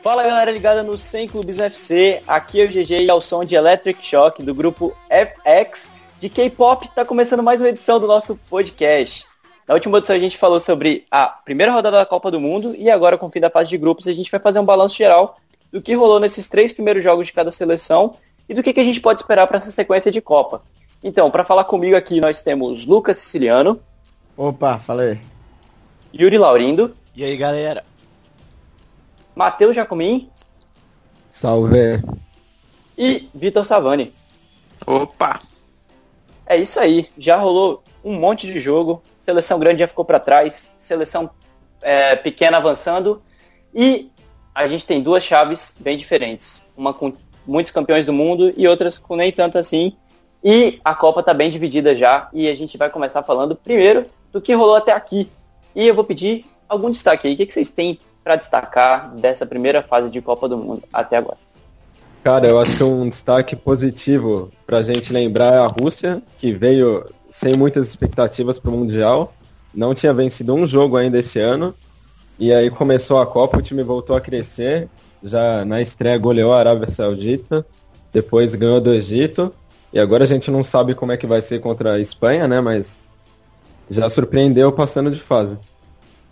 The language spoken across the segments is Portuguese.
Fala galera ligada no 100 Clubes FC, aqui é o GG e ao som de Electric Shock do grupo FX de K-Pop, tá começando mais uma edição do nosso podcast. Na última edição a gente falou sobre a primeira rodada da Copa do Mundo e agora com o fim da fase de grupos a gente vai fazer um balanço geral do que rolou nesses três primeiros jogos de cada seleção e do que, que a gente pode esperar para essa sequência de Copa. Então, para falar comigo aqui nós temos Lucas Siciliano, Opa, falei. Yuri Laurindo, E aí, galera? Matheus Jacomim Salve. e Vitor Savani. Opa! É isso aí, já rolou um monte de jogo, seleção grande já ficou para trás, seleção é, pequena avançando e a gente tem duas chaves bem diferentes, uma com muitos campeões do mundo e outras com nem tanto assim. E a Copa tá bem dividida já e a gente vai começar falando primeiro do que rolou até aqui. E eu vou pedir algum destaque aí, o que, que vocês têm para destacar dessa primeira fase de Copa do Mundo até agora? Cara, eu acho que um destaque positivo pra gente lembrar é a Rússia, que veio sem muitas expectativas pro Mundial. Não tinha vencido um jogo ainda esse ano. E aí começou a Copa, o time voltou a crescer. Já na estreia goleou a Arábia Saudita, depois ganhou do Egito. E agora a gente não sabe como é que vai ser contra a Espanha, né? Mas já surpreendeu passando de fase.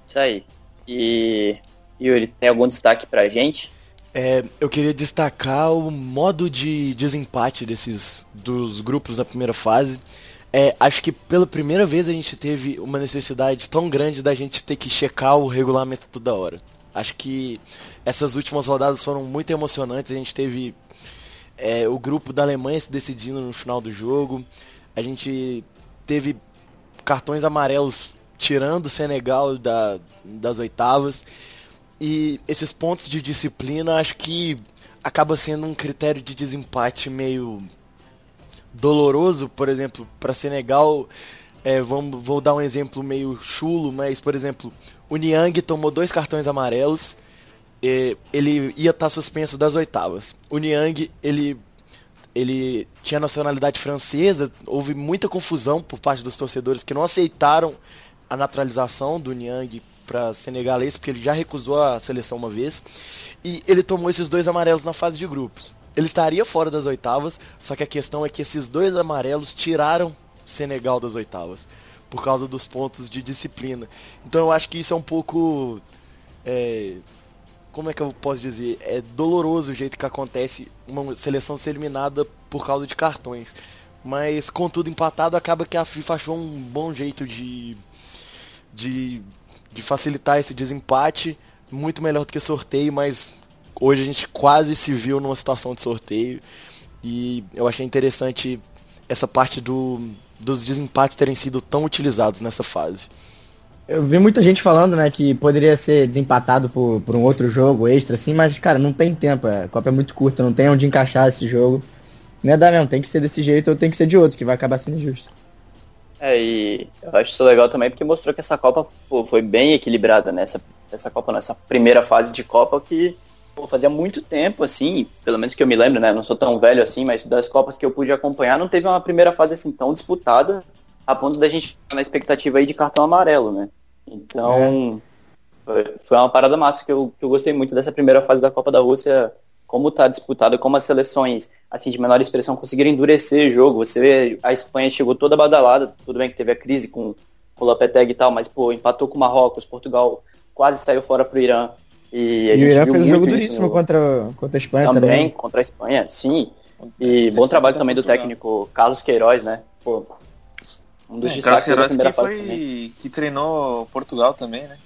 Isso aí. E Yuri, tem algum destaque pra gente? É, eu queria destacar o modo de desempate desses dos grupos da primeira fase. É, acho que pela primeira vez a gente teve uma necessidade tão grande da gente ter que checar o regulamento toda hora. Acho que essas últimas rodadas foram muito emocionantes. A gente teve é, o grupo da Alemanha se decidindo no final do jogo. A gente teve cartões amarelos tirando o Senegal da, das oitavas. E esses pontos de disciplina acho que acaba sendo um critério de desempate meio doloroso, por exemplo, para Senegal. É, vamos, vou dar um exemplo meio chulo, mas por exemplo, o Niang tomou dois cartões amarelos. e ele ia estar suspenso das oitavas. O Niang, ele ele tinha nacionalidade francesa, houve muita confusão por parte dos torcedores que não aceitaram a naturalização do Niang para senegalês, porque ele já recusou a seleção uma vez, e ele tomou esses dois amarelos na fase de grupos. Ele estaria fora das oitavas, só que a questão é que esses dois amarelos tiraram Senegal das oitavas, por causa dos pontos de disciplina. Então eu acho que isso é um pouco. é, como é que eu posso dizer? É doloroso o jeito que acontece uma seleção ser eliminada por causa de cartões. Mas, contudo, empatado, acaba que a FIFA achou um bom jeito de, de, de facilitar esse desempate. Muito melhor do que sorteio, mas hoje a gente quase se viu numa situação de sorteio. E eu achei interessante essa parte do, dos desempates terem sido tão utilizados nessa fase. Eu vi muita gente falando, né, que poderia ser desempatado por, por um outro jogo extra, assim, mas, cara, não tem tempo. A Copa é muito curta, não tem onde encaixar esse jogo. Não é dar mesmo, tem que ser desse jeito ou tem que ser de outro, que vai acabar sendo injusto. É, e eu acho isso legal também porque mostrou que essa Copa foi bem equilibrada nessa essa Copa, nessa primeira fase de Copa que pô, fazia muito tempo, assim, pelo menos que eu me lembro, né? Não sou tão velho assim, mas das Copas que eu pude acompanhar, não teve uma primeira fase assim tão disputada a ponto da gente ficar na expectativa aí de cartão amarelo, né? Então, foi, foi uma parada massa que eu, que eu gostei muito dessa primeira fase da Copa da Rússia, como tá disputada, como as seleções assim de menor expressão conseguiram endurecer o jogo. Você vê, a Espanha chegou toda badalada, tudo bem que teve a crise com o Lopetegui e tal, mas pô, empatou com o Marrocos, Portugal quase saiu fora pro Irã. E, a E o Irã fez um jogo duríssimo contra, contra a Espanha também, também. contra a Espanha, sim. E bom trabalho também do técnico Carlos Queiroz, né? Pô, um dos É, destaques Carlos da primeira que fase também. foi que treinou Portugal também, né?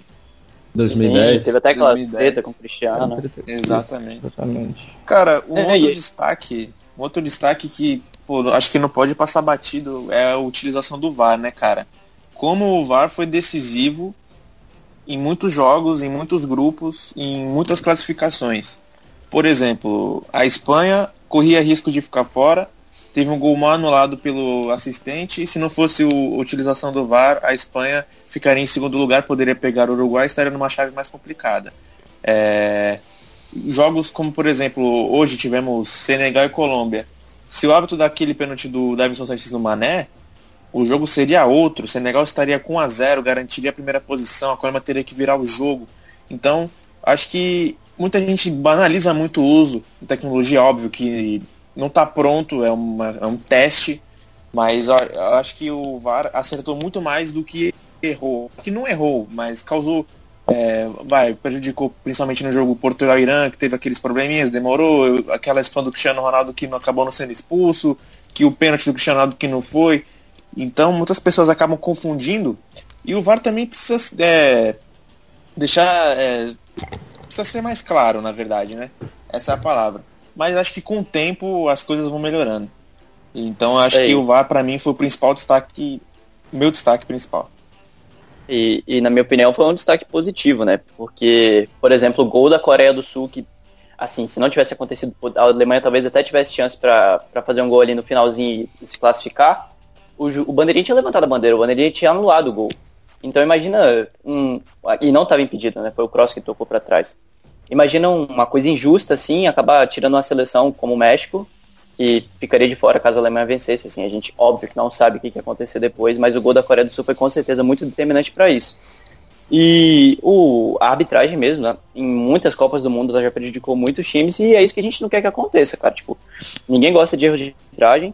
2010. Sim, teve até aquela 2010. treta com o Cristiano. Exatamente. Exatamente. Cara, um É, outro destaque, um outro destaque que pô, acho que não pode passar batido é a utilização do VAR, né, cara? Como o VAR foi decisivo em muitos jogos, em muitos grupos, em muitas classificações. Por exemplo, a Espanha corria risco de ficar fora, teve um gol mal anulado pelo assistente, e se não fosse a utilização do VAR, a Espanha ficaria em segundo lugar, poderia pegar o Uruguai e estaria numa chave mais complicada. É, jogos como, por exemplo, hoje tivemos Senegal e Colômbia. Se o árbitro daquele pênalti do Davidson Sanches no Mané, o jogo seria outro, o Senegal estaria com 1 a 0 garantiria a primeira posição, a Colômbia teria que virar o jogo. Então, acho que muita gente banaliza muito o uso de tecnologia, óbvio que não está pronto, é, uma, é um teste, mas eu acho que o VAR acertou muito mais do que errou. Que não errou, mas causou. é, vai, prejudicou principalmente no jogo Portugal-Irã, que teve aqueles probleminhas, demorou, aquela expulsão do Cristiano Ronaldo que não acabou não sendo expulso, que o pênalti do Cristiano Ronaldo que não foi. Então muitas pessoas acabam confundindo. E o VAR também precisa é, deixar. é, precisa ser mais claro, na verdade, né? Essa é a palavra. Mas acho que com o tempo as coisas vão melhorando. Então acho É que o VAR para mim foi o principal destaque, meu destaque principal. E, e, na minha opinião foi um destaque positivo, né? Porque, por exemplo, o gol da Coreia do Sul, que, assim, se não tivesse acontecido, a Alemanha talvez até tivesse chance para fazer um gol ali no finalzinho e, se classificar, o, o bandeirinha tinha levantado a bandeira, o bandeirinha tinha anulado o gol. Então imagina um. E não estava impedido, né? Foi o Cross que tocou para trás. Imagina um- uma coisa injusta, assim, acabar tirando uma seleção como o México, que ficaria de fora caso a Alemanha vencesse. Assim, a gente, óbvio que não sabe o que, que acontecer depois, mas o gol da Coreia do Sul foi com certeza muito determinante para isso. E o, a arbitragem mesmo, né, em muitas Copas do Mundo, ela já prejudicou muitos times e é isso que a gente não quer que aconteça, cara. Tipo, ninguém gosta de erros de arbitragem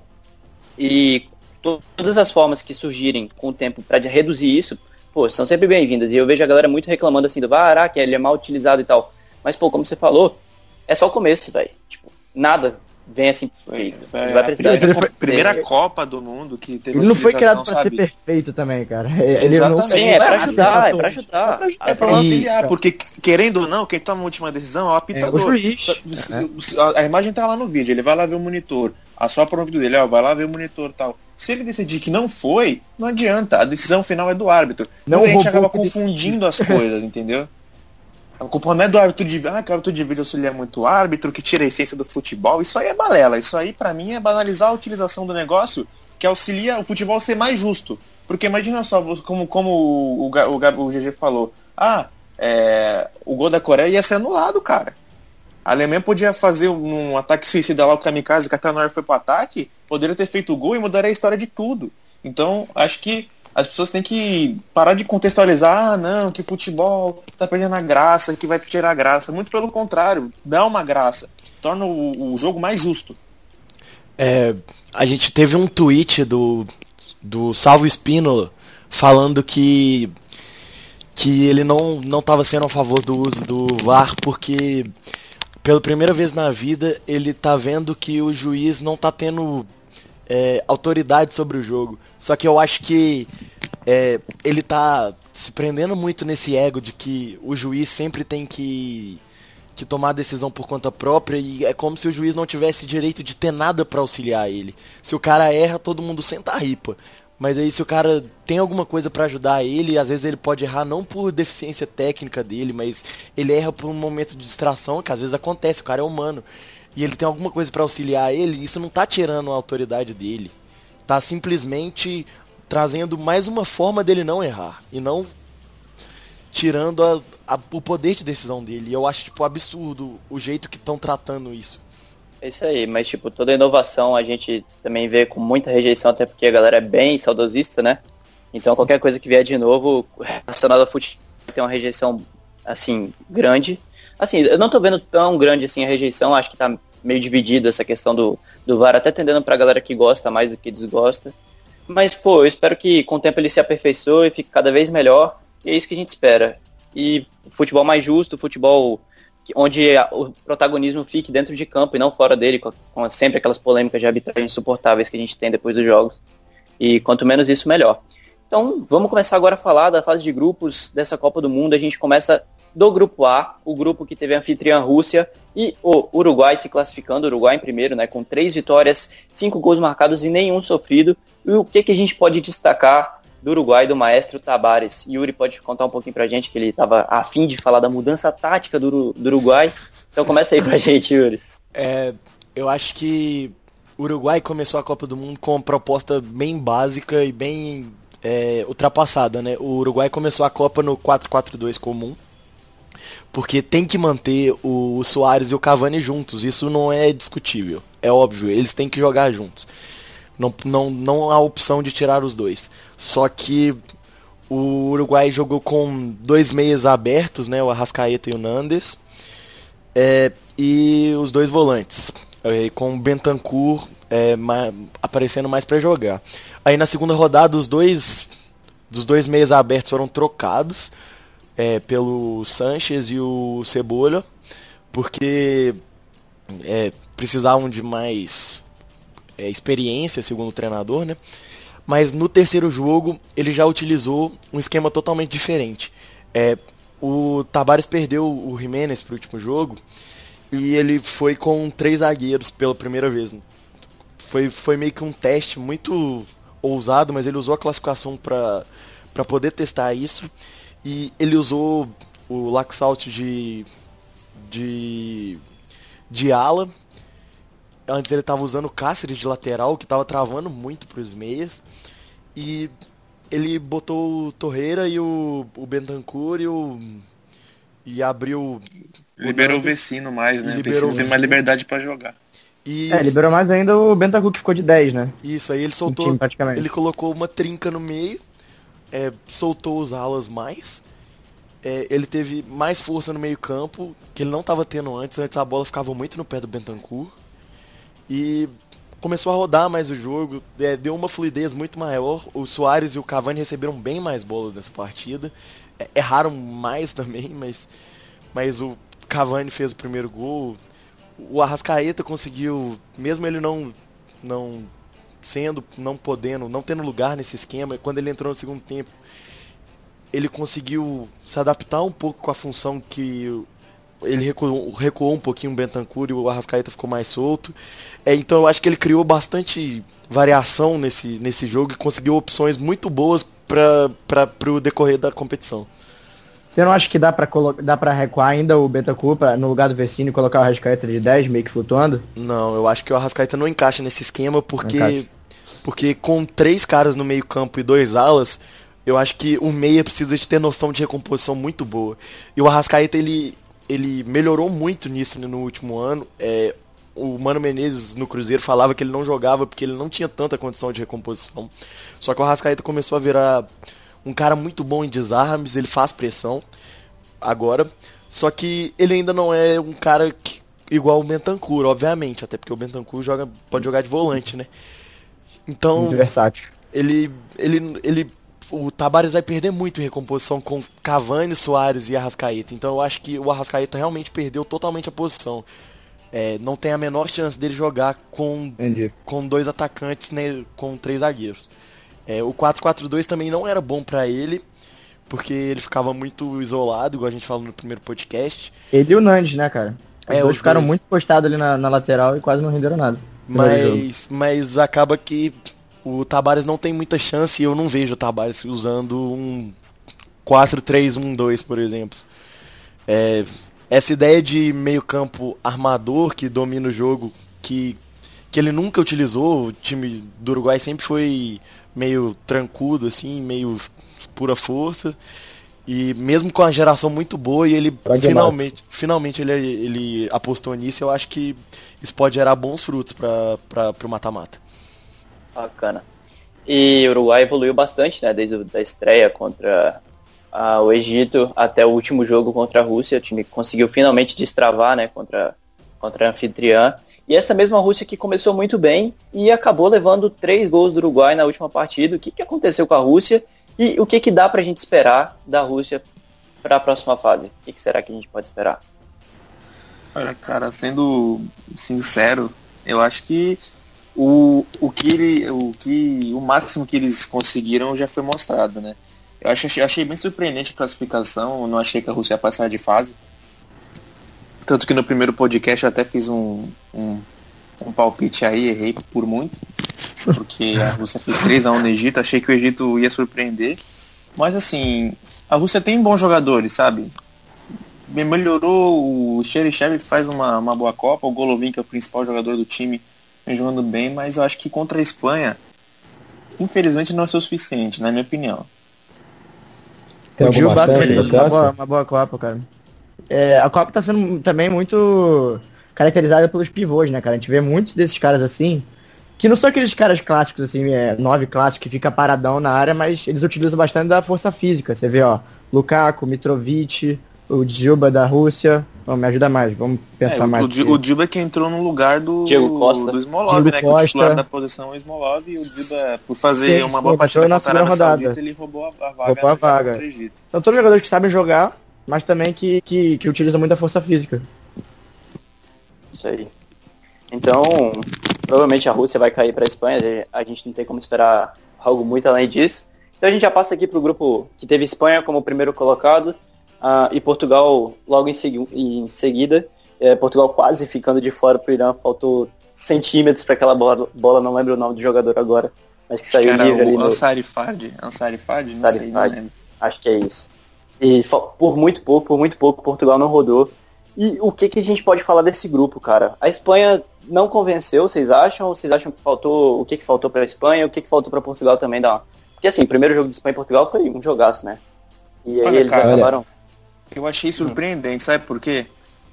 e to- todas as formas que surgirem com o tempo para reduzir isso, pô, são sempre bem-vindas. E eu vejo a galera muito reclamando assim do VAR, ah, que ele é mal utilizado e tal. Mas, pô, como você falou, é só o começo, velho. Tipo, nada vem assim Foi, feito. foi Ele a vai precisar primeira, Ele foi- primeira É, Copa do Mundo que teve Ele não foi criado pra ser sabe? perfeito também, cara. Ele Exatamente. não Sim, é pra ajudar, é pra ajudar. É pra ajudar, É pra auxiliar, porque querendo ou não, quem toma a última decisão é o apitador. É, o juiz. A, a imagem tá lá no vídeo, ele vai lá ver o monitor, assopra no vídeo dele, ó, vai lá ver o monitor e tal. Se ele decidir que não foi, não adianta, a decisão final é do árbitro. Não Muita gente roubou acaba confundindo as coisas, entendeu? A culpa não é do árbitro de ah, que o árbitro de vídeo auxilia muito o árbitro, que tira a essência do futebol. Isso aí é balela. Isso aí, pra mim, é banalizar a utilização do negócio que auxilia o futebol a ser mais justo. Porque imagina só, como, como o, o, Ga- o GG falou, ah, é, o gol da Coreia ia ser anulado, cara. A Alemanha podia fazer um ataque suicida lá, o Kamikaze, Katanoir foi pro ataque, poderia ter feito o gol e mudaria a história de tudo. Então, acho que as pessoas têm que parar de contextualizar, ah, não, que futebol tá perdendo a graça, que vai tirar a graça. Muito pelo contrário, dá uma graça. Torna o, o jogo mais justo. É, a gente teve um tweet do, do Salvo Espínola falando que que ele não não estava sendo a favor do uso do VAR porque pela primeira vez na vida ele tá vendo que o juiz não tá tendo é, autoridade sobre o jogo. Só que eu acho que é, ele tá se prendendo muito nesse ego de que o juiz sempre tem que que tomar a decisão por conta própria e é como se o juiz não tivesse direito de ter nada pra auxiliar ele. Se o cara erra, todo mundo senta a ripa. Mas aí se o cara tem alguma coisa pra ajudar ele, às vezes ele pode errar não por deficiência técnica dele, mas ele erra por um momento de distração, que às vezes acontece, o cara é humano. E ele tem alguma coisa pra auxiliar ele, isso não tá tirando a autoridade dele. Tá simplesmente trazendo mais uma forma dele não errar e não tirando a- a- o poder de decisão dele. E eu acho, tipo, absurdo o jeito que estão tratando isso. É isso aí, mas tipo, toda inovação a gente também vê com muita rejeição, até porque a galera é bem saudosista, né? Então qualquer coisa que vier de novo relacionado ao futebol tem uma rejeição assim, grande. Assim, eu não tô vendo tão grande assim a rejeição, acho que tá meio dividida essa questão do, do VAR, até tendendo pra galera que gosta mais do que desgosta. Mas, pô, eu espero que com o tempo ele se aperfeiçoe e fique cada vez melhor. E é isso que a gente espera. E futebol mais justo, futebol onde o protagonismo fique dentro de campo e não fora dele, com sempre aquelas polêmicas de arbitragem insuportáveis que a gente tem depois dos jogos. E quanto menos isso, melhor. Então, vamos começar agora a falar da fase de grupos dessa Copa do Mundo. A gente começa do grupo A, o grupo que teve a anfitriã Rússia e o Uruguai se classificando, o Uruguai em primeiro, né, com três vitórias, cinco gols marcados e nenhum sofrido. E o que, que a gente pode destacar do Uruguai, do maestro Tabares? Yuri pode contar um pouquinho pra gente, que ele estava afim de falar da mudança tática do, do Uruguai. Então começa aí pra gente, Yuri. É, eu acho que o Uruguai começou a Copa do Mundo com uma proposta bem básica e bem é, ultrapassada, né? O Uruguai começou a Copa no 4-4-2 comum, porque tem que manter o, Soares e o Cavani juntos. Isso não é discutível, é óbvio. Eles têm que jogar juntos. Não, não, não há opção de tirar os dois. Só que o Uruguai jogou com dois meias abertos, né? O Arrascaeta e o Nandes. É, e os dois volantes. é, com o Bentancur é, ma- aparecendo mais para jogar. Aí na segunda rodada os dois dos dois meias abertos foram trocados é, pelo Sanches e o Cebola, porque é, precisavam de mais é, experiência, segundo o treinador, né? Mas no terceiro jogo ele já utilizou um esquema totalmente diferente. É, o Tabares perdeu o Jimenez pro último jogo e ele foi com três zagueiros pela primeira vez. Foi, foi meio que um teste muito ousado, mas ele usou a classificação para para poder testar isso e ele usou o Laxalt de de de ala. Antes ele estava usando o Cáceres de lateral, que estava travando muito para os meias. E ele botou o Torreira e o, o Bentancur e o e abriu Liberou o Nandes. Vecino mais, né? O Liberou Vecino o tem Vecino. mais liberdade pra jogar. e É, liberou mais ainda o Bentancur que ficou de 10, né? Isso, aí ele soltou. time, praticamente. Ele colocou uma trinca no meio, é, soltou os alas mais. é, ele teve mais força no meio campo, que ele não estava tendo antes. Antes a bola ficava muito no pé do Bentancur. E começou a rodar mais o jogo, é, deu uma fluidez muito maior. O Soares e o Cavani receberam bem mais bolas nessa partida. É, erraram mais também, mas, mas o Cavani fez o primeiro gol. O Arrascaeta conseguiu, mesmo ele não, não sendo, não podendo, não tendo lugar nesse esquema, quando ele entrou no segundo tempo, ele conseguiu se adaptar um pouco com a função que ele recuou, recuou um pouquinho o Bentancur e o Arrascaeta ficou mais solto. É, então eu acho que ele criou bastante variação nesse, nesse jogo e conseguiu opções muito boas para o decorrer da competição. Você não acha que dá pra, dá pra recuar ainda o Bentancur no lugar do Vecino e colocar o Rascaeta de 10, meio que flutuando? Não, eu acho que o Arrascaeta não encaixa nesse esquema porque porque com três caras no meio campo e dois alas, eu acho que o meia precisa de ter noção de recomposição muito boa. E o Arrascaeta ele ele melhorou muito nisso no último ano. É, o Mano Menezes no Cruzeiro falava que ele não jogava porque ele não tinha tanta condição de recomposição. Só que o Arrascaeta começou a virar um cara muito bom em desarmes, ele faz pressão agora. Só que ele ainda não é um cara que- igual o Bentancur, obviamente, até porque o Bentancur joga, pode jogar de volante, né? Então, Muito versátil. ele, ele, ele, o Tabares vai perder muito em recomposição com Cavani, Soares e Arrascaeta. Então eu acho que o Arrascaeta realmente perdeu totalmente a posição. É, não tem a menor chance dele jogar com, Entendi. com dois atacantes, né, com três zagueiros. É, o 4-4-2 também não era bom pra ele, porque ele ficava muito isolado, igual a gente falou no primeiro podcast. Ele e o Nandes, né, cara? Os É, dois ficaram dois. muito postados ali na, na lateral e quase não renderam nada. Mas, mas acaba que o Tabares não tem muita chance e eu não vejo o Tabares usando um 4-3-1-2, por exemplo. É, essa ideia de meio campo armador que domina o jogo, que, que ele nunca utilizou, o time do Uruguai sempre foi meio trancudo, assim, meio pura força. E mesmo com a geração muito boa, e ele Pragmático. finalmente, finalmente ele, ele apostou nisso, eu acho que isso pode gerar bons frutos para o mata-mata. Bacana. E o Uruguai evoluiu bastante, né? Desde a estreia contra ah, o Egito até o último jogo contra a Rússia. O time conseguiu finalmente destravar, né? Contra, contra a anfitriã. E essa mesma Rússia que começou muito bem e acabou levando três gols do Uruguai na última partida. O que, que aconteceu com a Rússia e o que, que dá pra gente esperar da Rússia para a próxima fase? O que, que será que a gente pode esperar? Olha, cara, sendo sincero, eu acho que o, o que ele, o que o máximo que eles conseguiram já foi mostrado, né? Eu achei, achei bem surpreendente a classificação, não achei que a Rússia ia passar de fase. Tanto que no primeiro podcast eu até fiz um, um, um palpite aí, errei por muito, porque a Rússia fez 3x1 no Egito, achei que o Egito ia surpreender. Mas assim, a Rússia tem bons jogadores, sabe? Bem, melhorou, o Xerichev faz uma, uma boa Copa, o Golovin, que é o principal jogador do time, vem jogando bem, mas eu acho que contra a Espanha, infelizmente não é o suficiente, na minha opinião. Tem o Gil fez você uma boa, uma boa Copa, cara. É, a Copa tá sendo também muito caracterizada pelos pivôs, né, cara? A gente vê muitos desses caras assim, Que não são aqueles caras clássicos, assim, é, nove clássicos que fica paradão na área, mas eles utilizam bastante da força física. Você vê, ó, Lukaku, Mitrovic, o Djuba da Rússia. Vamos, me ajuda mais, vamos pensar É, mais. o, Dilba que entrou no lugar do, Diego Costa. do Smolov, Diego né? Que o titular Costa. da posição é o Smolov e o Dilba, por fazer Sim, uma sim, boa partida na segunda rodada. Saudita, ele roubou a, a vaga Roubou a jogo vaga. contra o Egito. São todos jogadores que sabem jogar, mas também que, que, que utilizam muita força física. Isso aí. Então, provavelmente a Rússia vai cair para a Espanha, a gente não tem como esperar algo muito além disso. Então a gente já passa aqui para o grupo que teve Espanha como primeiro colocado ah, e Portugal logo em, segui- em seguida. É, Portugal quase ficando de fora para o Irã, faltou centímetros para aquela bola, bola, não lembro o nome do jogador agora, mas que saiu livre ali o no, Ansari Fard, Ansari Fard, não Ansari sei, não Fard. lembro. Acho que é isso. E por muito pouco, por muito pouco, Portugal não rodou. E o que, que a gente pode falar desse grupo, cara? A Espanha não convenceu, vocês acham? Ou vocês acham que faltou. O que, que faltou para a Espanha? O que, que faltou para Portugal também dar? Porque assim, o primeiro jogo de Espanha e Portugal foi um jogaço, né? E aí Olha, eles cara, acabaram. Eu achei surpreendente, sabe por quê?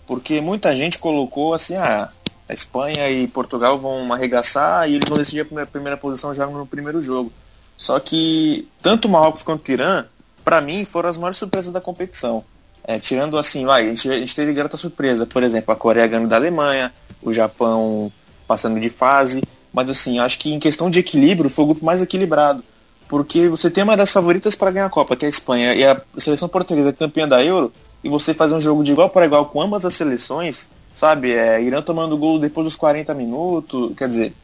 Porque muita gente colocou assim, ah, a Espanha e Portugal vão arregaçar e eles vão decidir a primeira, primeira posição já no primeiro jogo. Só que tanto o Marrocos quanto o Irã, pra mim, foram as maiores surpresas da competição. É, tirando assim, vai, a gente, a gente teve grata surpresa, por exemplo, a Coreia ganhando da Alemanha, o Japão passando de fase, mas assim, acho que em questão de equilíbrio foi o grupo mais equilibrado. Porque você tem uma das favoritas para ganhar a Copa, que é a Espanha, e a seleção portuguesa campeã da Euro, e você fazer um jogo de igual para igual com ambas as seleções, sabe? É, Irã tomando gol depois dos 40 minutos, quer dizer,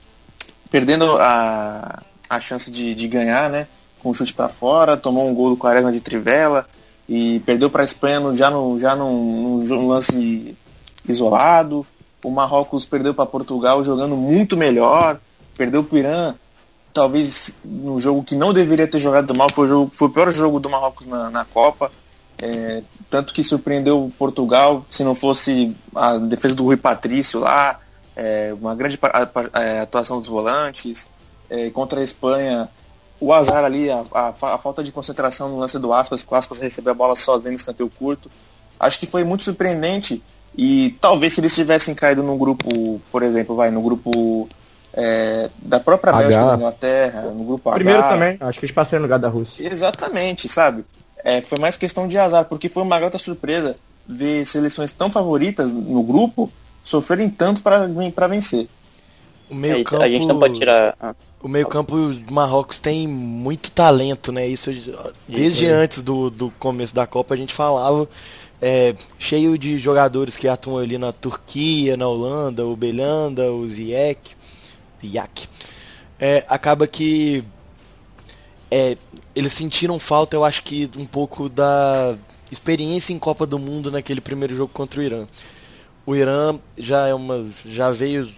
perdendo a, a chance de, de ganhar, né? Com o chute para fora, tomou um gol do Quaresma de trivela e perdeu para a Espanha no, já, no, já num, num lance isolado. O Marrocos perdeu para Portugal jogando muito melhor, perdeu para o Irã, talvez no jogo que não deveria ter jogado mal, foi o, jogo, foi o pior jogo do Marrocos na, na Copa. É, tanto que surpreendeu Portugal, se não fosse a defesa do Rui Patrício lá, é, uma grande é, atuação dos volantes. É, contra a Espanha, o azar ali, a, a a falta de concentração no lance do Aspas, que o Aspas recebeu a bola sozinho no escanteio curto. Acho que foi muito surpreendente e talvez se eles tivessem caído no grupo, por exemplo, vai, no grupo é, da própria H. Bélgica, da Inglaterra, no grupo Primeiro H, também, acho que eles passaram no lugar da Rússia. Exatamente, sabe? É, foi mais questão de azar, porque foi uma grata surpresa ver seleções tão favoritas no grupo sofrerem tanto para vencer. O meio É, campo, A gente não pode tirar. O meio campo do Marrocos tem muito talento, né? Isso desde antes do, do começo da Copa a gente falava. É, cheio de jogadores que atuam ali na Turquia, na Holanda, o Belhanda, o Ziyech, Ziyech. É, acaba que é, eles sentiram falta, eu acho que um pouco da experiência em Copa do Mundo naquele primeiro jogo contra o Irã. O Irã já é uma já veio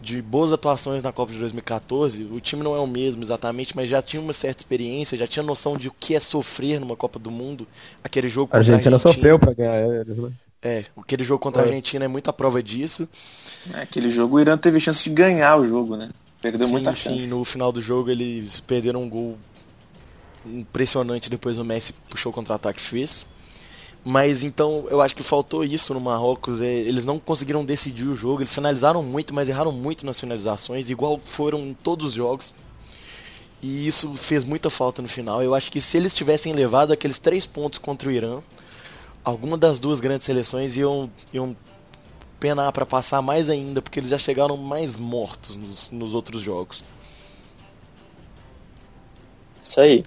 de boas atuações na Copa de 2014. O time não é o mesmo exatamente, mas já tinha uma certa experiência, já tinha noção de o que é sofrer numa Copa do Mundo. Aquele jogo A contra Argentina sofreu pra ganhar eles, né? É, aquele jogo contra a É. Argentina é muita prova disso. É, aquele jogo o Irã teve chance de ganhar o jogo, né? Perdeu sim, muita sim, chance. no final do jogo eles perderam um gol impressionante depois o Messi puxou o contra-ataque e fez. Mas então eu acho que faltou isso no Marrocos. é, eles não conseguiram decidir o jogo. Eles finalizaram muito, mas erraram muito nas finalizações, igual foram todos os jogos. E isso fez muita falta no final. Eu acho que se eles tivessem levado aqueles três pontos contra o Irã, alguma das duas grandes seleções iam, iam penar para passar mais ainda, porque eles já chegaram mais mortos nos, nos outros jogos. Isso aí.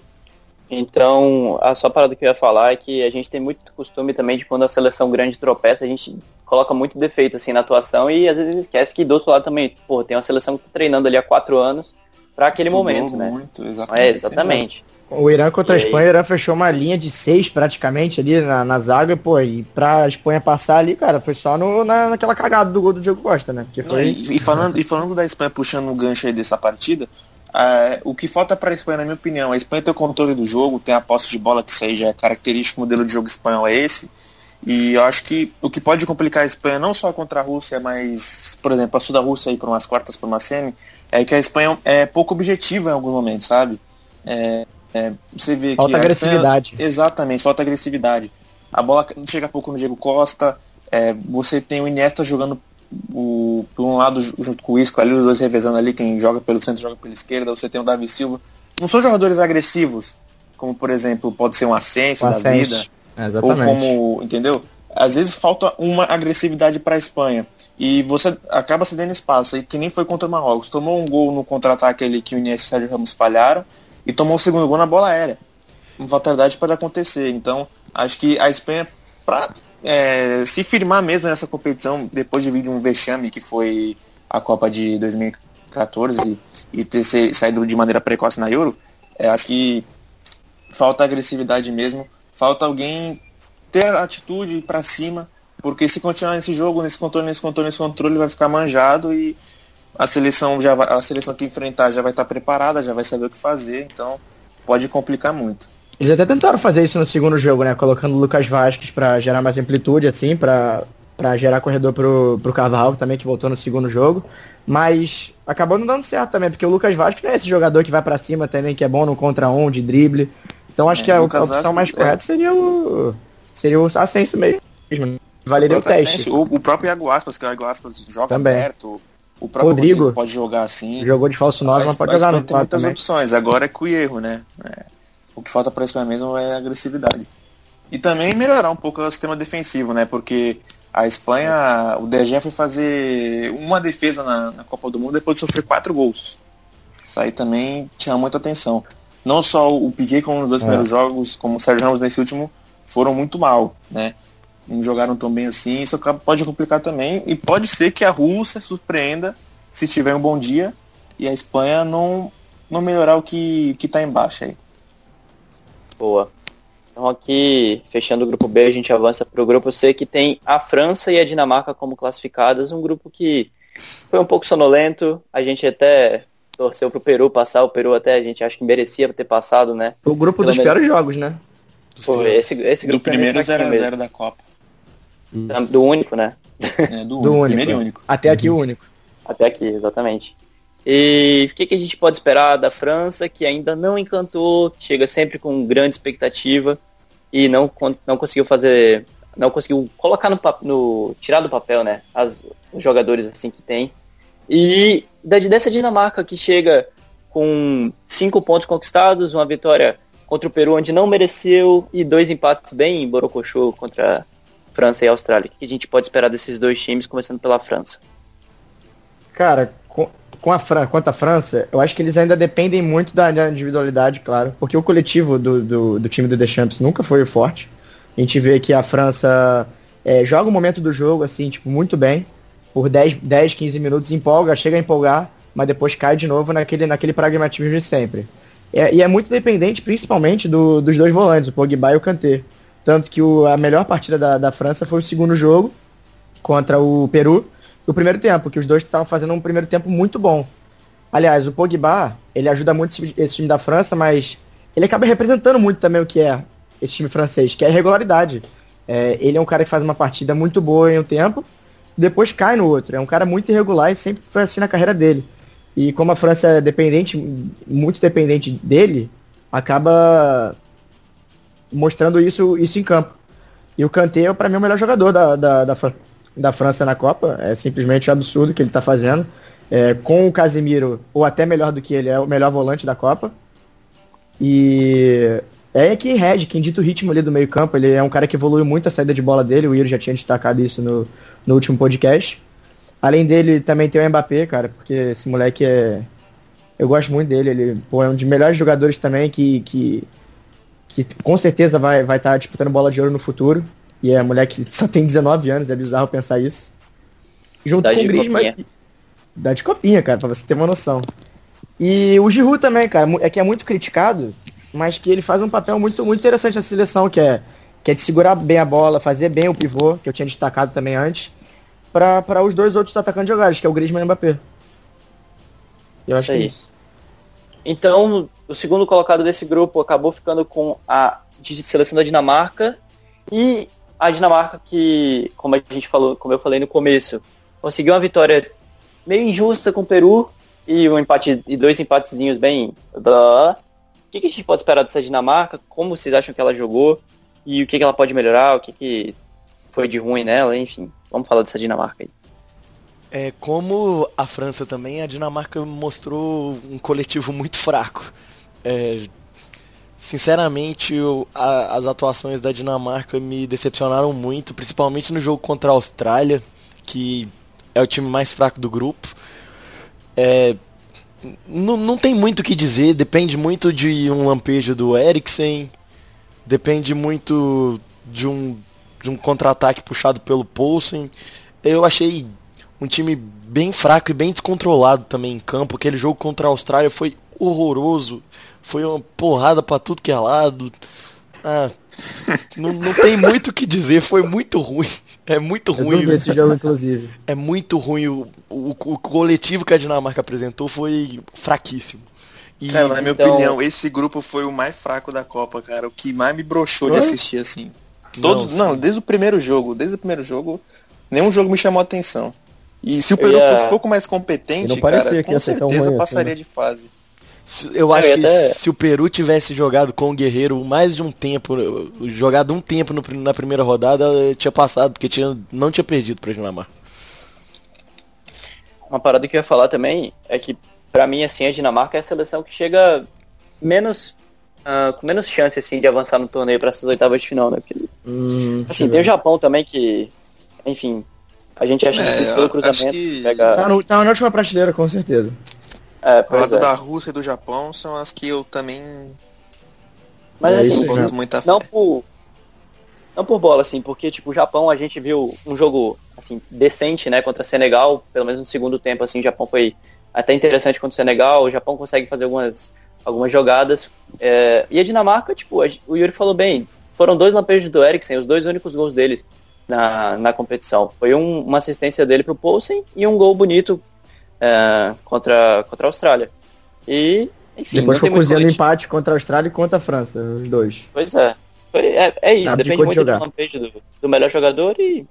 Então, a só parada que eu ia falar é que a gente tem muito costume também de quando a seleção grande tropeça, a gente coloca muito defeito assim na atuação e às vezes esquece que do outro lado também, pô, tem uma seleção que tá treinando ali há quatro anos para aquele Estudou momento, né? Muito, exatamente. É, exatamente. O Irã contra a E aí? Espanha, o Irã fechou uma linha de seis praticamente ali na, na zaga, pô, e pra Espanha passar ali, cara, foi só no, na, naquela cagada do gol do Diego Costa, né? Porque Não, foi. e, e falando, e falando da Espanha puxando o gancho aí dessa partida, ah, o que falta para a Espanha, na minha opinião, a Espanha tem o controle do jogo, tem a posse de bola, que isso aí já é característico, o modelo de jogo espanhol é esse. E eu acho que o que pode complicar a Espanha, não só contra a Rússia, mas, por exemplo, passou da Rússia aí para umas quartas, para uma semi, é que a Espanha é pouco objetiva em alguns momentos, sabe? É, é, você vê Falta que a agressividade. Espanha- exatamente, falta agressividade. A bola chega pouco no Diego Costa, é, você tem o Iniesta jogando o, por um lado, junto com o Isco ali, os dois revezando ali, quem joga pelo centro joga pela esquerda, você tem o Davi Silva. Não são jogadores agressivos, como por exemplo, pode ser um Ascenso da vida, É, ou como, entendeu? Às vezes falta uma agressividade para a Espanha. E você acaba cedendo espaço, aí que nem foi contra o Marrocos. Tomou um gol no contra-ataque ali que o Inês e o Sérgio Ramos falharam, e tomou o segundo gol na bola aérea. Uma fatalidade pode acontecer. Então, acho que a Espanha, para se firmar mesmo nessa competição, depois de vir de um vexame que foi a Copa de 2014 e, ter saído de maneira precoce na Euro, é, acho que falta agressividade mesmo, falta alguém ter atitude para cima, porque se continuar nesse jogo, nesse controle, nesse controle, nesse controle, vai ficar manjado e a seleção já vai, a seleção que enfrentar já vai estar preparada, já vai saber o que fazer, então pode complicar muito. Eles até tentaram fazer isso no segundo jogo, né? Colocando o Lucas Vasquez pra gerar mais amplitude, assim, pra, pra gerar corredor pro, pro Carvalho também, que voltou no segundo jogo. Mas acabou não dando certo também, porque o Lucas Vasquez não é esse jogador que vai pra cima também, que é bom no contra um, de drible. Então acho É, que a, a opção mais é. correta seria o. Seria o Ascenso mesmo. Valeria o próprio teste. Asensio, O, o próprio Iago Aspas, que o Iago Aspas joga Também. perto, o próprio Rodrigo. Rodrigo pode jogar assim. Jogou de falso 9, mas A pode Espanha jogar no tem 4 muitas também. opções, agora é com o erro, né? É, O que falta para a Espanha mesmo é agressividade. E também melhorar um pouco o sistema defensivo, né? Porque a Espanha, o DG foi fazer uma defesa na, na Copa do Mundo depois de sofrer quatro gols. Isso aí também chama muita atenção. Não só o Piquet como nos dois É. primeiros jogos, como o Sérgio Ramos nesse último, foram muito mal, né? Não jogaram tão bem assim, isso pode complicar também. E pode ser que a Rússia surpreenda se tiver um bom dia e a Espanha não, não melhorar o que, que tá embaixo aí. Boa. Então aqui, fechando o grupo B, a gente avança para o grupo C, que tem a França e a Dinamarca como classificadas. Um grupo que foi um pouco sonolento. A gente até torceu pro Peru passar. O Peru até a gente acha que merecia ter passado, né? Foi o grupo Pelo dos menos- piores jogos, né? Foi esse, esse Do grupo é primeiro meio fraquinho 0x0 da Copa. mesmo. Do único, né? né? Do, Do único, único. primeiro e único. Até aqui o único. Até aqui, exatamente. E o que, que a gente pode esperar da França, que ainda não encantou, chega sempre com grande expectativa e não, não conseguiu fazer, não conseguiu colocar no, no tirar do papel, né, as, os jogadores assim que tem. E da, dessa Dinamarca que chega com cinco pontos conquistados, uma vitória contra o Peru onde não mereceu e dois empates bem borocochô contra França e Austrália. O que a gente pode esperar desses dois times, começando pela França? Cara, com, a Fran quanto à França, eu acho que eles ainda dependem muito da, da individualidade, claro, porque o coletivo do, do, do time do Deschamps nunca foi forte. A gente vê que a França é, joga o momento do jogo, assim, tipo, muito bem, por 10, 10, 15 minutos, empolga, chega a empolgar, mas depois cai de novo naquele, naquele pragmatismo de sempre. É, e é muito dependente, principalmente, do- dos dois volantes, o Pogba e o Kanté. Tanto que o- a melhor partida da, da França foi o segundo jogo, contra o Peru, o primeiro tempo, que os dois estavam fazendo um primeiro tempo muito bom. Aliás, o Pogba, ele ajuda muito esse, esse time da França, mas ele acaba representando muito também o que é esse time francês, que é a regularidade. É, ele é um cara que faz uma partida muito boa em um tempo, depois cai no outro. É um cara muito irregular e sempre foi assim na carreira dele. E como a França é dependente, muito dependente dele, acaba mostrando isso, isso em campo. E o Kanté, para mim, é o melhor jogador da, da, da, da França na Copa. É simplesmente um absurdo o que ele está fazendo. É, com o Casemiro, ou até melhor do que ele, é o melhor volante da Copa. E é quem rege, quem dita o ritmo ali do meio campo. Ele é um cara que evoluiu muito a saída de bola dele. O Iro já tinha destacado isso no, no último podcast. Além dele, também tem o Mbappé, cara, porque esse moleque é... Eu gosto muito dele. Ele pô, é um dos melhores jogadores também que... que que com certeza vai estar vai tá disputando bola de ouro no futuro. E é moleque que só tem 19 anos, é bizarro pensar isso. Junto Dá com o Griezmann. copinha. Dá de copinha, cara, pra você ter uma noção. E o Giroud também, cara, é que é muito criticado, mas que ele faz um papel muito, muito interessante na seleção, que é, que é de segurar bem a bola, fazer bem o pivô, que eu tinha destacado também antes, para os dois outros atacantes jogares, que é o Griezmann e o Mbappé. Eu acho Isso que é isso. Então, o segundo colocado desse grupo acabou ficando com a seleção da Dinamarca e a Dinamarca que, como a gente falou, como eu falei no começo, conseguiu uma vitória meio injusta com o Peru e um empate e dois empatezinhos bem blá. O que, que a gente pode esperar dessa Dinamarca? Como vocês acham que ela jogou? E o que, que ela pode melhorar? O que, que foi de ruim nela? Enfim, vamos falar dessa Dinamarca aí. É, como a França também, a Dinamarca mostrou um coletivo muito fraco. É, sinceramente, eu- a- as atuações da Dinamarca me decepcionaram muito, principalmente no jogo contra a Austrália, que é o time mais fraco do grupo. É, não, tem muito o que dizer, depende muito de um lampejo do Eriksen, depende muito de um, de um contra-ataque puxado pelo Poulsen. Eu achei um time bem fraco e bem descontrolado também em campo. Aquele jogo contra a Austrália foi horroroso, foi uma porrada pra tudo que é lado. Ah, não, não tem muito o que dizer, foi muito ruim. É muito ruim. esse jogo, inclusive. É muito ruim. O, o, o coletivo que a Dinamarca apresentou foi fraquíssimo. E Cara, na minha Então- opinião, esse grupo foi o mais fraco da Copa, cara. O que mais me broxou de assistir, assim. Todos, Não, não, desde o primeiro jogo, desde o primeiro jogo, nenhum jogo me chamou a atenção. E se o Peru ia- fosse um pouco mais competente, não parecia cara, com certeza ruim assim, passaria né? de fase. Eu acho Eu que até- se o Peru tivesse jogado com o Guerreiro mais de um tempo, jogado um tempo no na primeira rodada, tinha passado, porque tinha, não tinha perdido pra Dinamarca. Uma parada que eu ia falar também é que, pra mim, assim, a Dinamarca é a seleção que chega menos. ah, com menos chance, assim, de avançar no torneio pra essas oitavas de final, né? Porque, Hum, assim, tem o Japão também que, enfim, a gente acha É, difícil pelo cruzamento. que- Pega... Tá, no, tá na última prateleira, com certeza. É, pois lado é. da Rússia e do Japão são as que eu também Mas É assim, isso boto muita fé. não por. Não por bola, assim, porque, tipo, o Japão, a gente viu um jogo, assim, decente, né, contra Senegal, pelo menos no segundo tempo, assim, o Japão foi até interessante contra o Senegal, o Japão consegue fazer algumas, algumas jogadas, é, e a Dinamarca, tipo, a- o Yuri falou bem, foram dois lampejos do Eriksen, os dois únicos gols dele na, na competição. Foi um- uma assistência dele pro Poulsen e um gol bonito é, contra, contra a Austrália. E, enfim, Depois foi cozinhando empate contra a Austrália e contra a França, os dois. Pois é. Foi- é, é isso, Nada de depende de muito jogar. do lampejo do, do melhor jogador e,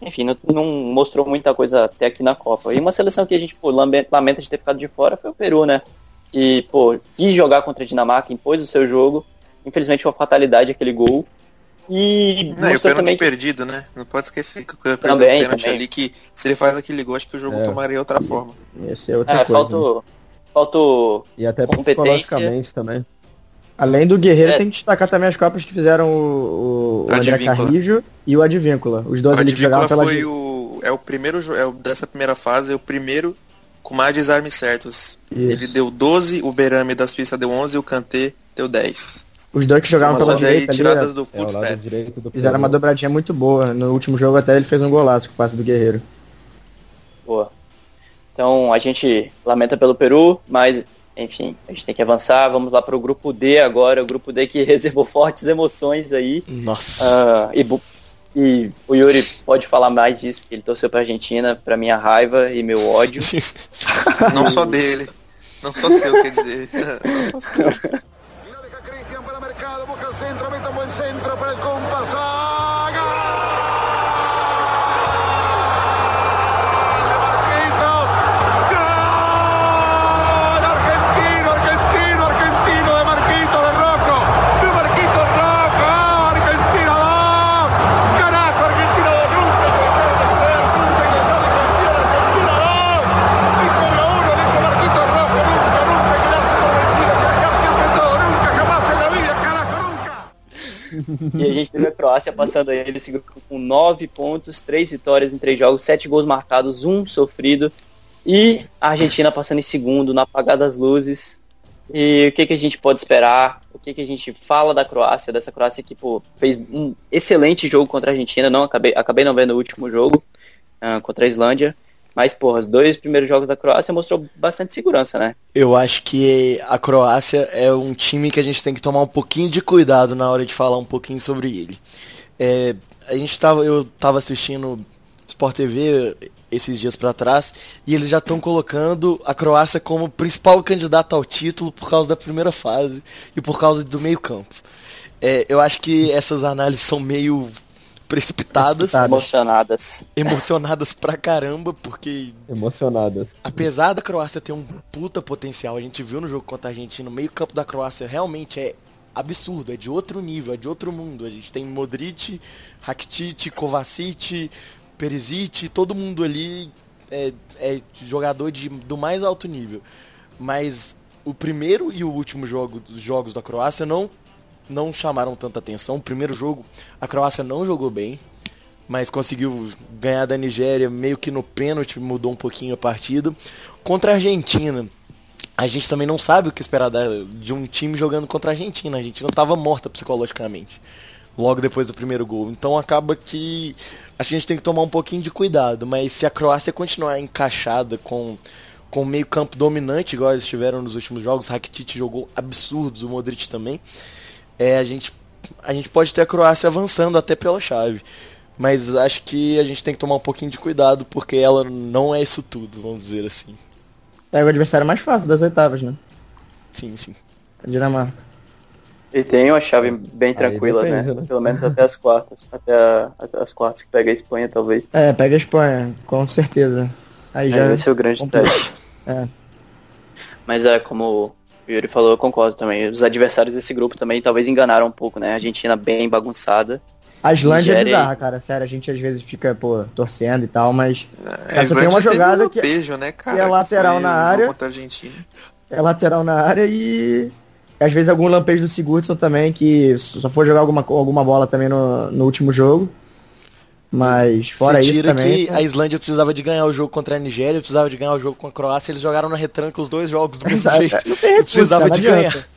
enfim, não, não mostrou muita coisa até aqui na Copa. E uma seleção que a gente, pô, lamenta de ter ficado de fora foi o Peru, né? Que, pô, quis jogar contra a Dinamarca, impôs o seu jogo. Infelizmente foi uma fatalidade aquele gol. E Não, e o pênalti também que perdido, né? Não pode esquecer que o pênalti Também, pênalti também. ali, que se ele faz aquele gol, acho que o jogo É. tomaria outra forma. Essa é outra é, coisa. né? faltou, faltou E até psicologicamente também. Além do Guerreiro, É. tem que destacar também as copas que fizeram o, o, o André. Carrijo e o Advíncula. Os O dois ali que Advíncula jogavam pela foi o. É o primeiro é o dessa primeira fase, é o primeiro com mais desarmes certos. Isso. Ele deu 12, o Berame da Suíça deu 11 e o Kanté deu 10. Os dois que jogavam pela direita ali, tiradas do É direito do fizeram uma dobradinha muito boa. No último jogo até ele fez um golaço com o passe do Guerreiro. Boa. Então a gente lamenta pelo Peru, mas enfim, a gente tem que avançar. Vamos lá para o grupo D agora, o grupo D que reservou fortes emoções aí. Nossa. Ah, e, e o Yuri pode falar mais disso, porque ele torceu para Argentina, para minha raiva e meu ódio. Não só dele. Não só seu, quer dizer. Não só seu. Centro, mete un buen centro para el compás. ¡Gol! E a gente teve a Croácia passando aí grupo com nove pontos, três vitórias em três jogos, sete gols marcados, um sofrido. E a Argentina passando em segundo, no apagar das luzes. E o que, que a gente pode esperar? O que, que a gente fala da Croácia, dessa Croácia que pô, fez um excelente jogo contra a Argentina, não acabei, acabei não vendo o último jogo ah, contra a Islândia. Mas, porra, os dois primeiros jogos da Croácia mostrou bastante segurança, né? Eu acho que a Croácia é um time que a gente tem que tomar um pouquinho de cuidado na hora de falar um pouquinho sobre ele. É, a gente tava, eu tava assistindo Sport TV esses dias pra trás e eles já estão colocando a Croácia como principal candidata ao título por causa da primeira fase e por causa do meio campo. É, eu acho que essas análises são meio precipitadas. Emocionadas. emocionadas pra caramba, porque Emocionadas. Apesar da Croácia ter um puta potencial, a gente viu no jogo contra a Argentina, o meio campo da Croácia realmente é absurdo, é de outro nível, é de outro mundo. A gente tem Modric, Rakitic, Kovacic, Perisic, todo mundo ali é, é jogador de, do mais alto nível. Mas o primeiro e o último jogo dos jogos da Croácia não, não chamaram tanta atenção. O primeiro jogo, a Croácia não jogou bem, mas conseguiu ganhar da Nigéria meio que no pênalti, mudou um pouquinho a partida. Contra a Argentina, a gente também não sabe o que esperar de um time jogando contra a Argentina. A Argentina estava morta psicologicamente logo depois do primeiro gol. Então acaba que a gente tem que tomar um pouquinho de cuidado. Mas se a Croácia continuar encaixada com com meio campo dominante, igual eles tiveram nos últimos jogos, Rakitic jogou absurdos, o Modric também. É, a gente a gente pode ter a Croácia avançando até pela chave. Mas acho que a gente tem que tomar um pouquinho de cuidado porque ela não é isso tudo, vamos dizer assim. É o adversário mais fácil das oitavas, né? Sim, sim. A Dinamarca. E tem uma chave bem tranquila, depende, né? né? Pelo menos até as quartas. Até, a- até as quartas que pega a Espanha, talvez. É, pega a Espanha, com certeza. Aí já. Aí vai ser o grande complica. teste. É. Mas é, como o Yuri falou, eu concordo também. Os adversários desse grupo também talvez enganaram um pouco, né? A Argentina bem bagunçada. A Islândia é Nigéria e- bizarra, cara. Sério, a gente às vezes fica, pô, torcendo e tal, mas É, Essa tem uma jogada um que- beijo, né, cara? que é lateral foi na área. É lateral na área e às vezes algum lampejo do Sigurdsson também, que só foi jogar alguma, alguma bola também no, no último jogo. Mas fora Você isso também. que a Islândia precisava de ganhar o jogo contra a Nigéria, precisava de ganhar o jogo com a Croácia, eles jogaram na retranca os dois jogos do mesmo jeito. E recurso, precisava cara, de adianta. ganhar.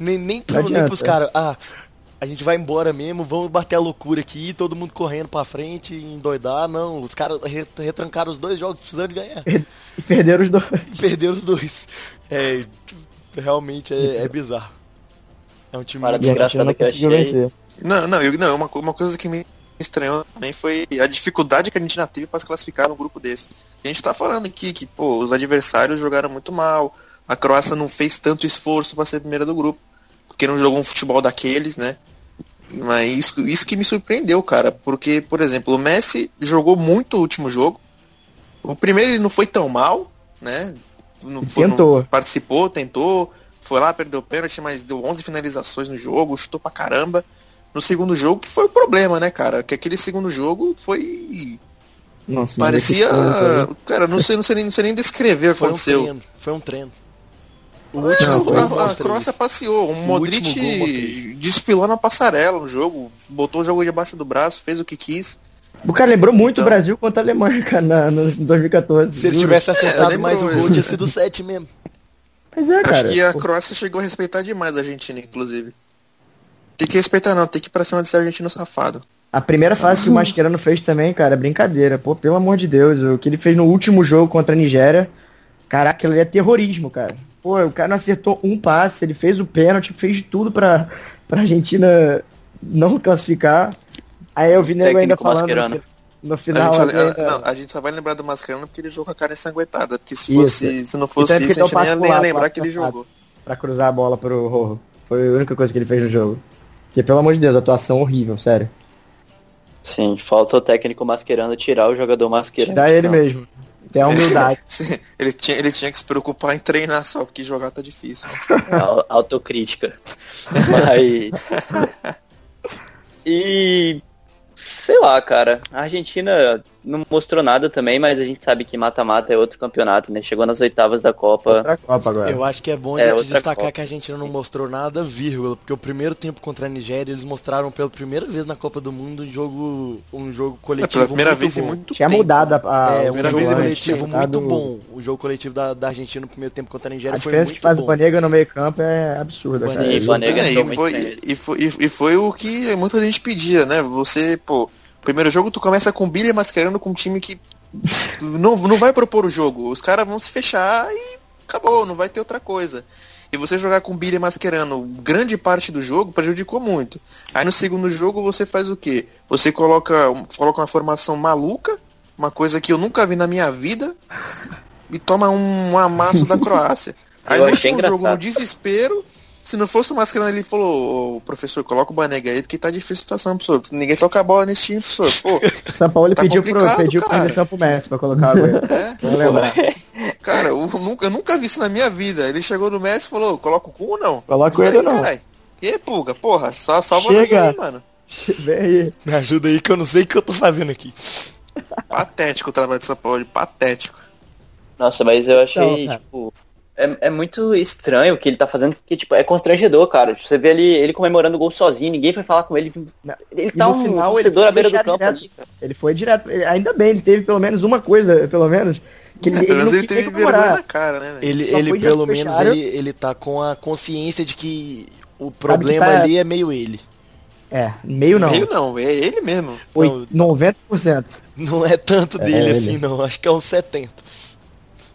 Nem, nem, pro, nem pros caras, ah, a gente vai embora mesmo, vamos bater a loucura aqui, todo mundo correndo pra frente, endoidar. Não, os caras re- retrancaram os dois jogos, precisando de ganhar. E perderam os dois. E perderam os dois. É, realmente é, é bizarro. É um time Para muito a desgraçado Argentina não que eu conseguiu achei. vencer. Não, não, eu, não uma, co- uma coisa que me estranhou também foi a dificuldade que a Argentina teve para se classificar num grupo desse. A gente tá falando aqui que, pô, os adversários jogaram muito mal, a Croácia não fez tanto esforço para ser primeira do grupo, porque não jogou um futebol daqueles, né? Mas isso, isso que me surpreendeu, cara, porque, por exemplo, o Messi jogou muito o último jogo. O primeiro ele não foi tão mal, né? Não foi- não Tentou. participou, tentou, foi lá, perdeu o pênalti, mas deu 11 finalizações no jogo, chutou pra caramba. No segundo jogo, que foi o problema, né, cara? Que aquele segundo jogo foi. Nossa, mas Parecia. Cara, não sei, não sei, nem, não sei nem descrever o que Foi um aconteceu. treino, foi um treino. O Não, último gol a, a mostra Croácia passeou. O Modric gol desfilou na passarela no jogo, botou o jogo debaixo do braço, fez o que quis. O cara lembrou muito Então- o Brasil contra a Alemanha, cara, na, no 2014. Se ele tivesse acertado lembro- mais o gol, tinha sido 7 mesmo. Mas é, cara. Acho que a Croácia chegou a respeitar demais a Argentina, inclusive. Tem que respeitar não, tem que ir pra cima desse argentino safado. A primeira fase que o Mascherano fez também, cara, é brincadeira. Pô, pelo amor de Deus, o que ele fez no último jogo contra a Nigéria, caraca, aquilo ali é terrorismo, cara. Pô, o cara não acertou um passe, ele fez o pênalti, fez de tudo pra, pra Argentina não classificar. Aí eu vi nego ainda falando no, no A final. gente, só, ainda- não, a gente só vai lembrar do Mascherano porque ele jogou com a cara ensanguentada. Porque se, fosse, se não fosse Então é isso, a gente nem ia, lembrar que ele jogou. pra cruzar a bola pro Rorro. Foi a única coisa que ele fez no jogo. Porque, pelo amor de Deus, atuação horrível, sério. Sim, falta o técnico masquerando tirar o jogador masquerando. Tirar ele Não. mesmo. Tem a humildade. ele, tinha, ele tinha que se preocupar em treinar só, porque jogar tá difícil. Au- Autocrítica. Mas. E. Sei lá, cara. A Argentina não mostrou nada também, mas a gente sabe que mata-mata é outro campeonato, né? Chegou nas oitavas da Copa. Outra Copa agora. Eu acho que é bom a É, gente destacar Copa. que a Argentina não mostrou nada, vírgula, porque o primeiro tempo contra a Nigéria eles mostraram pela primeira vez na Copa do Mundo um jogo, um jogo É, coletivo pela primeira muito vez em bom. muito Tinha tempo. mudado a, a É, o um primeira jogo vez jogo em antes, coletivo muito bom. O jogo coletivo da, da Argentina no primeiro tempo contra a Nigéria A foi diferença muito que faz bom. o Banega no meio campo é absurda, cara. Banega É, e, foi, e foi o que muita gente pedia, né? Você, pô, primeiro jogo tu começa com Billy mascarando com um time que não, não vai propor o jogo. Os caras vão se fechar e acabou, não vai ter outra coisa. E você jogar com Billy mascarando grande parte do jogo prejudicou muito. Aí no segundo jogo você faz o quê? Você coloca, coloca uma formação maluca, uma coisa que eu nunca vi na minha vida, e toma um amasso da Croácia. Aí Eu no último jogo, no desespero, se não fosse o Mascherano, ele falou, "Ô, professor, coloca o Banega aí, porque tá difícil a situação, professor. Ninguém toca a bola nesse time, professor. Pô, São Paulo Tá pediu, pro, pediu cara. permissão pro Messi pra colocar o é, lembrar. cara, eu nunca, eu nunca vi isso na minha vida. Ele chegou no Messi e falou, coloca o cu ou não? Coloca E ele aí, ou não? carai? E aí, Pulga, porra, só salva Chega. aí, mano. Vem aí. Me ajuda aí que eu não sei o que eu tô fazendo aqui. Patético o trabalho de São Paulo, patético. Nossa, mas eu achei, cara. tipo. É, é muito estranho o que ele tá fazendo, porque, tipo, é constrangedor, cara. Você vê ali ele comemorando o gol sozinho, ninguém foi falar com ele. Ele tá no um final, ele torcedor à foi beira do campo direto. ali, cara. Ele foi direto. ele- Ainda bem, ele teve pelo menos uma coisa, pelo menos. Que ele, É, ele pelo não menos ele teve vergonha comemorar. na cara, né, velho? Ele, Só ele pelo menos, ele, ele tá com a consciência de que o problema tá- ali é meio ele. É, meio não. Meio não, é ele mesmo. Oi, 90%. Não é tanto É dele ele. assim, não. Acho que é uns 70.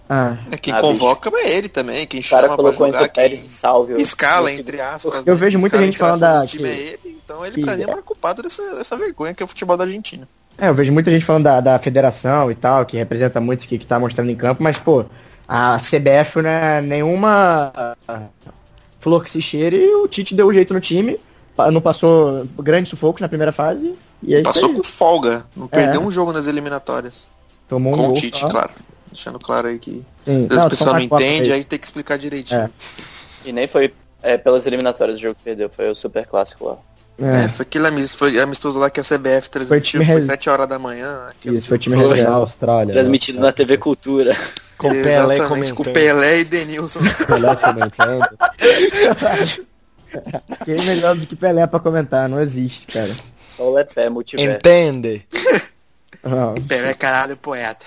Ah, É, quem Ah, convoca é ele também, quem O cara chama pra colocou jogar, Pérez quem e salve. o- escala, o- entre aspas. Eu né? vejo muita gente falando da- o time que- é ele, então ele que- pra mim é o maior culpado dessa, dessa vergonha que é o futebol da Argentina. É, eu vejo muita gente falando da, da federação e tal, que representa muito o que, que tá mostrando em campo, mas, pô, a CBF não é nenhuma flor que se cheire e o Tite deu o jeito no time, não passou grandes sufocos na primeira fase, e aí Passou com folga, não É. perdeu um jogo nas eliminatórias. tomou um Com o gol Tite, só. claro. Deixando claro aí que Sim. às vezes Não, o pessoal tô não entende, aí tem que explicar direitinho. É. E nem foi é, pelas eliminatórias o jogo que perdeu, foi o super clássico lá. É, É, foi aquele amis- foi amistoso lá que a CBF Foi transmitiu, time foi, res- 7 horas da manhã. isso, foi time Foi reserva. Austrália. Transmitido né? na TV Cultura. Com Pelé comentando. com Pelé e Denilson. Pelé comentando. Quem é melhor do que Pelé pra comentar? Não existe, cara. Só o Lepé, multiverso. Entende? Pelé, caralho, poeta.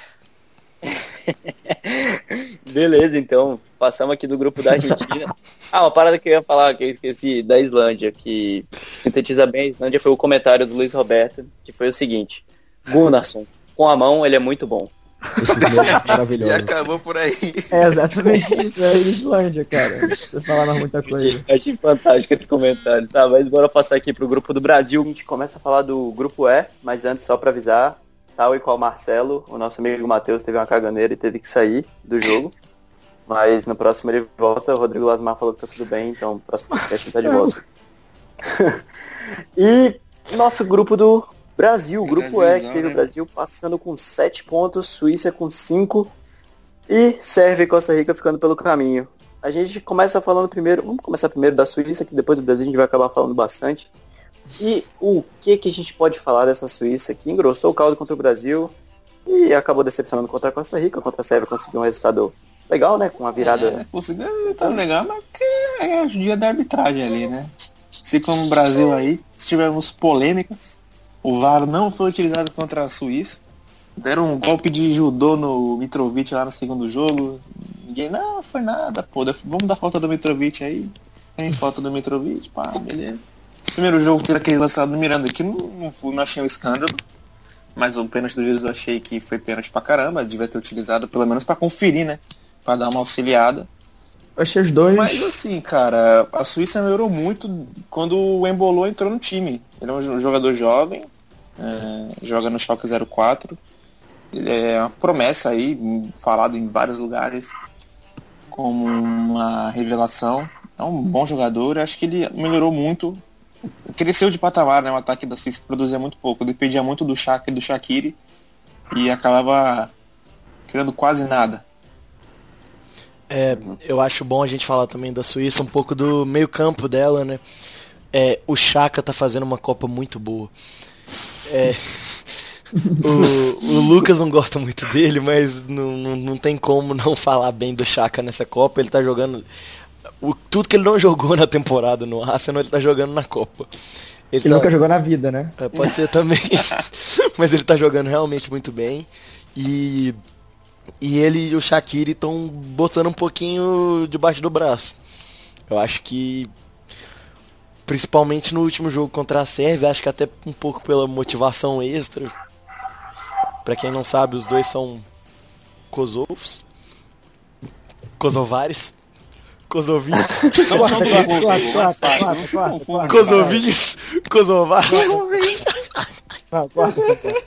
Beleza, então, passamos aqui do grupo da Argentina. Ah, uma parada que eu ia falar, que eu esqueci, da Islândia, que sintetiza bem a Islândia, foi o comentário do Luiz Roberto, que foi o seguinte. Gunnarsson, com a mão ele é muito bom. É E maravilhoso. acabou por aí. É exatamente isso, é a Islândia, cara. Você falar mais muita coisa. Achei, achei fantástico esse comentário. Tá, mas bora passar aqui pro grupo do Brasil. A gente começa a falar do grupo E, mas antes só pra avisar, tal e qual o Marcelo, o nosso amigo Matheus teve uma caganeira e teve que sair do jogo. Mas no próximo ele volta, o Rodrigo Lasmar falou que tá tudo bem, então no próximo podcast ele tá de volta. e nosso grupo do Brasil, o grupo E, que teve o né? Brasil passando com 7 pontos, Suíça com 5 e Sérvia e Costa Rica ficando pelo caminho. A gente começa falando primeiro, vamos começar primeiro da Suíça, que depois do Brasil a gente vai acabar falando bastante. E o que que a gente pode falar dessa Suíça que engrossou o caldo contra o Brasil e acabou decepcionando contra a Costa Rica, contra a Sérvia conseguiu um resultado legal, né? Com uma virada. É, conseguiu um resultado legal, mas que é o dia da arbitragem ali, né? Se como o Brasil aí, tivemos polêmicas, o VAR não foi utilizado contra a Suíça. Deram um golpe de judô no Mitrovic lá no segundo jogo. Ninguém, não, foi nada, pô, vamos dar falta do Mitrovic aí. Tem falta do Mitrovic, pá, beleza. Primeiro jogo teve aquele lançado do Miranda que não, não, não achei um escândalo. Mas o pênalti do Jesus eu achei que foi pênalti pra caramba, devia ter utilizado pelo menos pra conferir, né? Pra dar uma auxiliada. Eu achei os dois. Mas assim, cara, a Suíça melhorou muito quando o Embolou entrou no time. Ele é um jo- jogador jovem, é, joga no Schalke 04. Ele é uma promessa aí, falado em vários lugares como uma revelação. É um bom jogador, acho que ele melhorou muito. Cresceu de patamar, né? O ataque da Suíça produzia muito pouco, dependia muito do Shaq e do Shaqiri e acabava criando quase nada. É, eu acho bom a gente falar também da Suíça, um pouco do meio campo dela, né? É, o Chaka tá fazendo uma Copa muito boa. É, o, o Lucas não gosta muito dele, mas não, não, não tem como não falar bem do Chaka nessa Copa. Ele tá jogando. O, tudo que ele não jogou na temporada no Arsenal, ele tá jogando na Copa. Ele Que tá- nunca jogou na vida, né? é, pode ser também. Mas ele tá jogando realmente muito bem. E, e ele e o Shaqiri estão botando um pouquinho debaixo do braço. Eu acho que. Principalmente no último jogo contra a Sérvia, acho que até um pouco pela motivação extra. Pra quem não sabe, os dois são Kosovos. Kosovares. Kosovinhos. Não, quatro, confunda. quatro. Kosovinhos. Não, porra.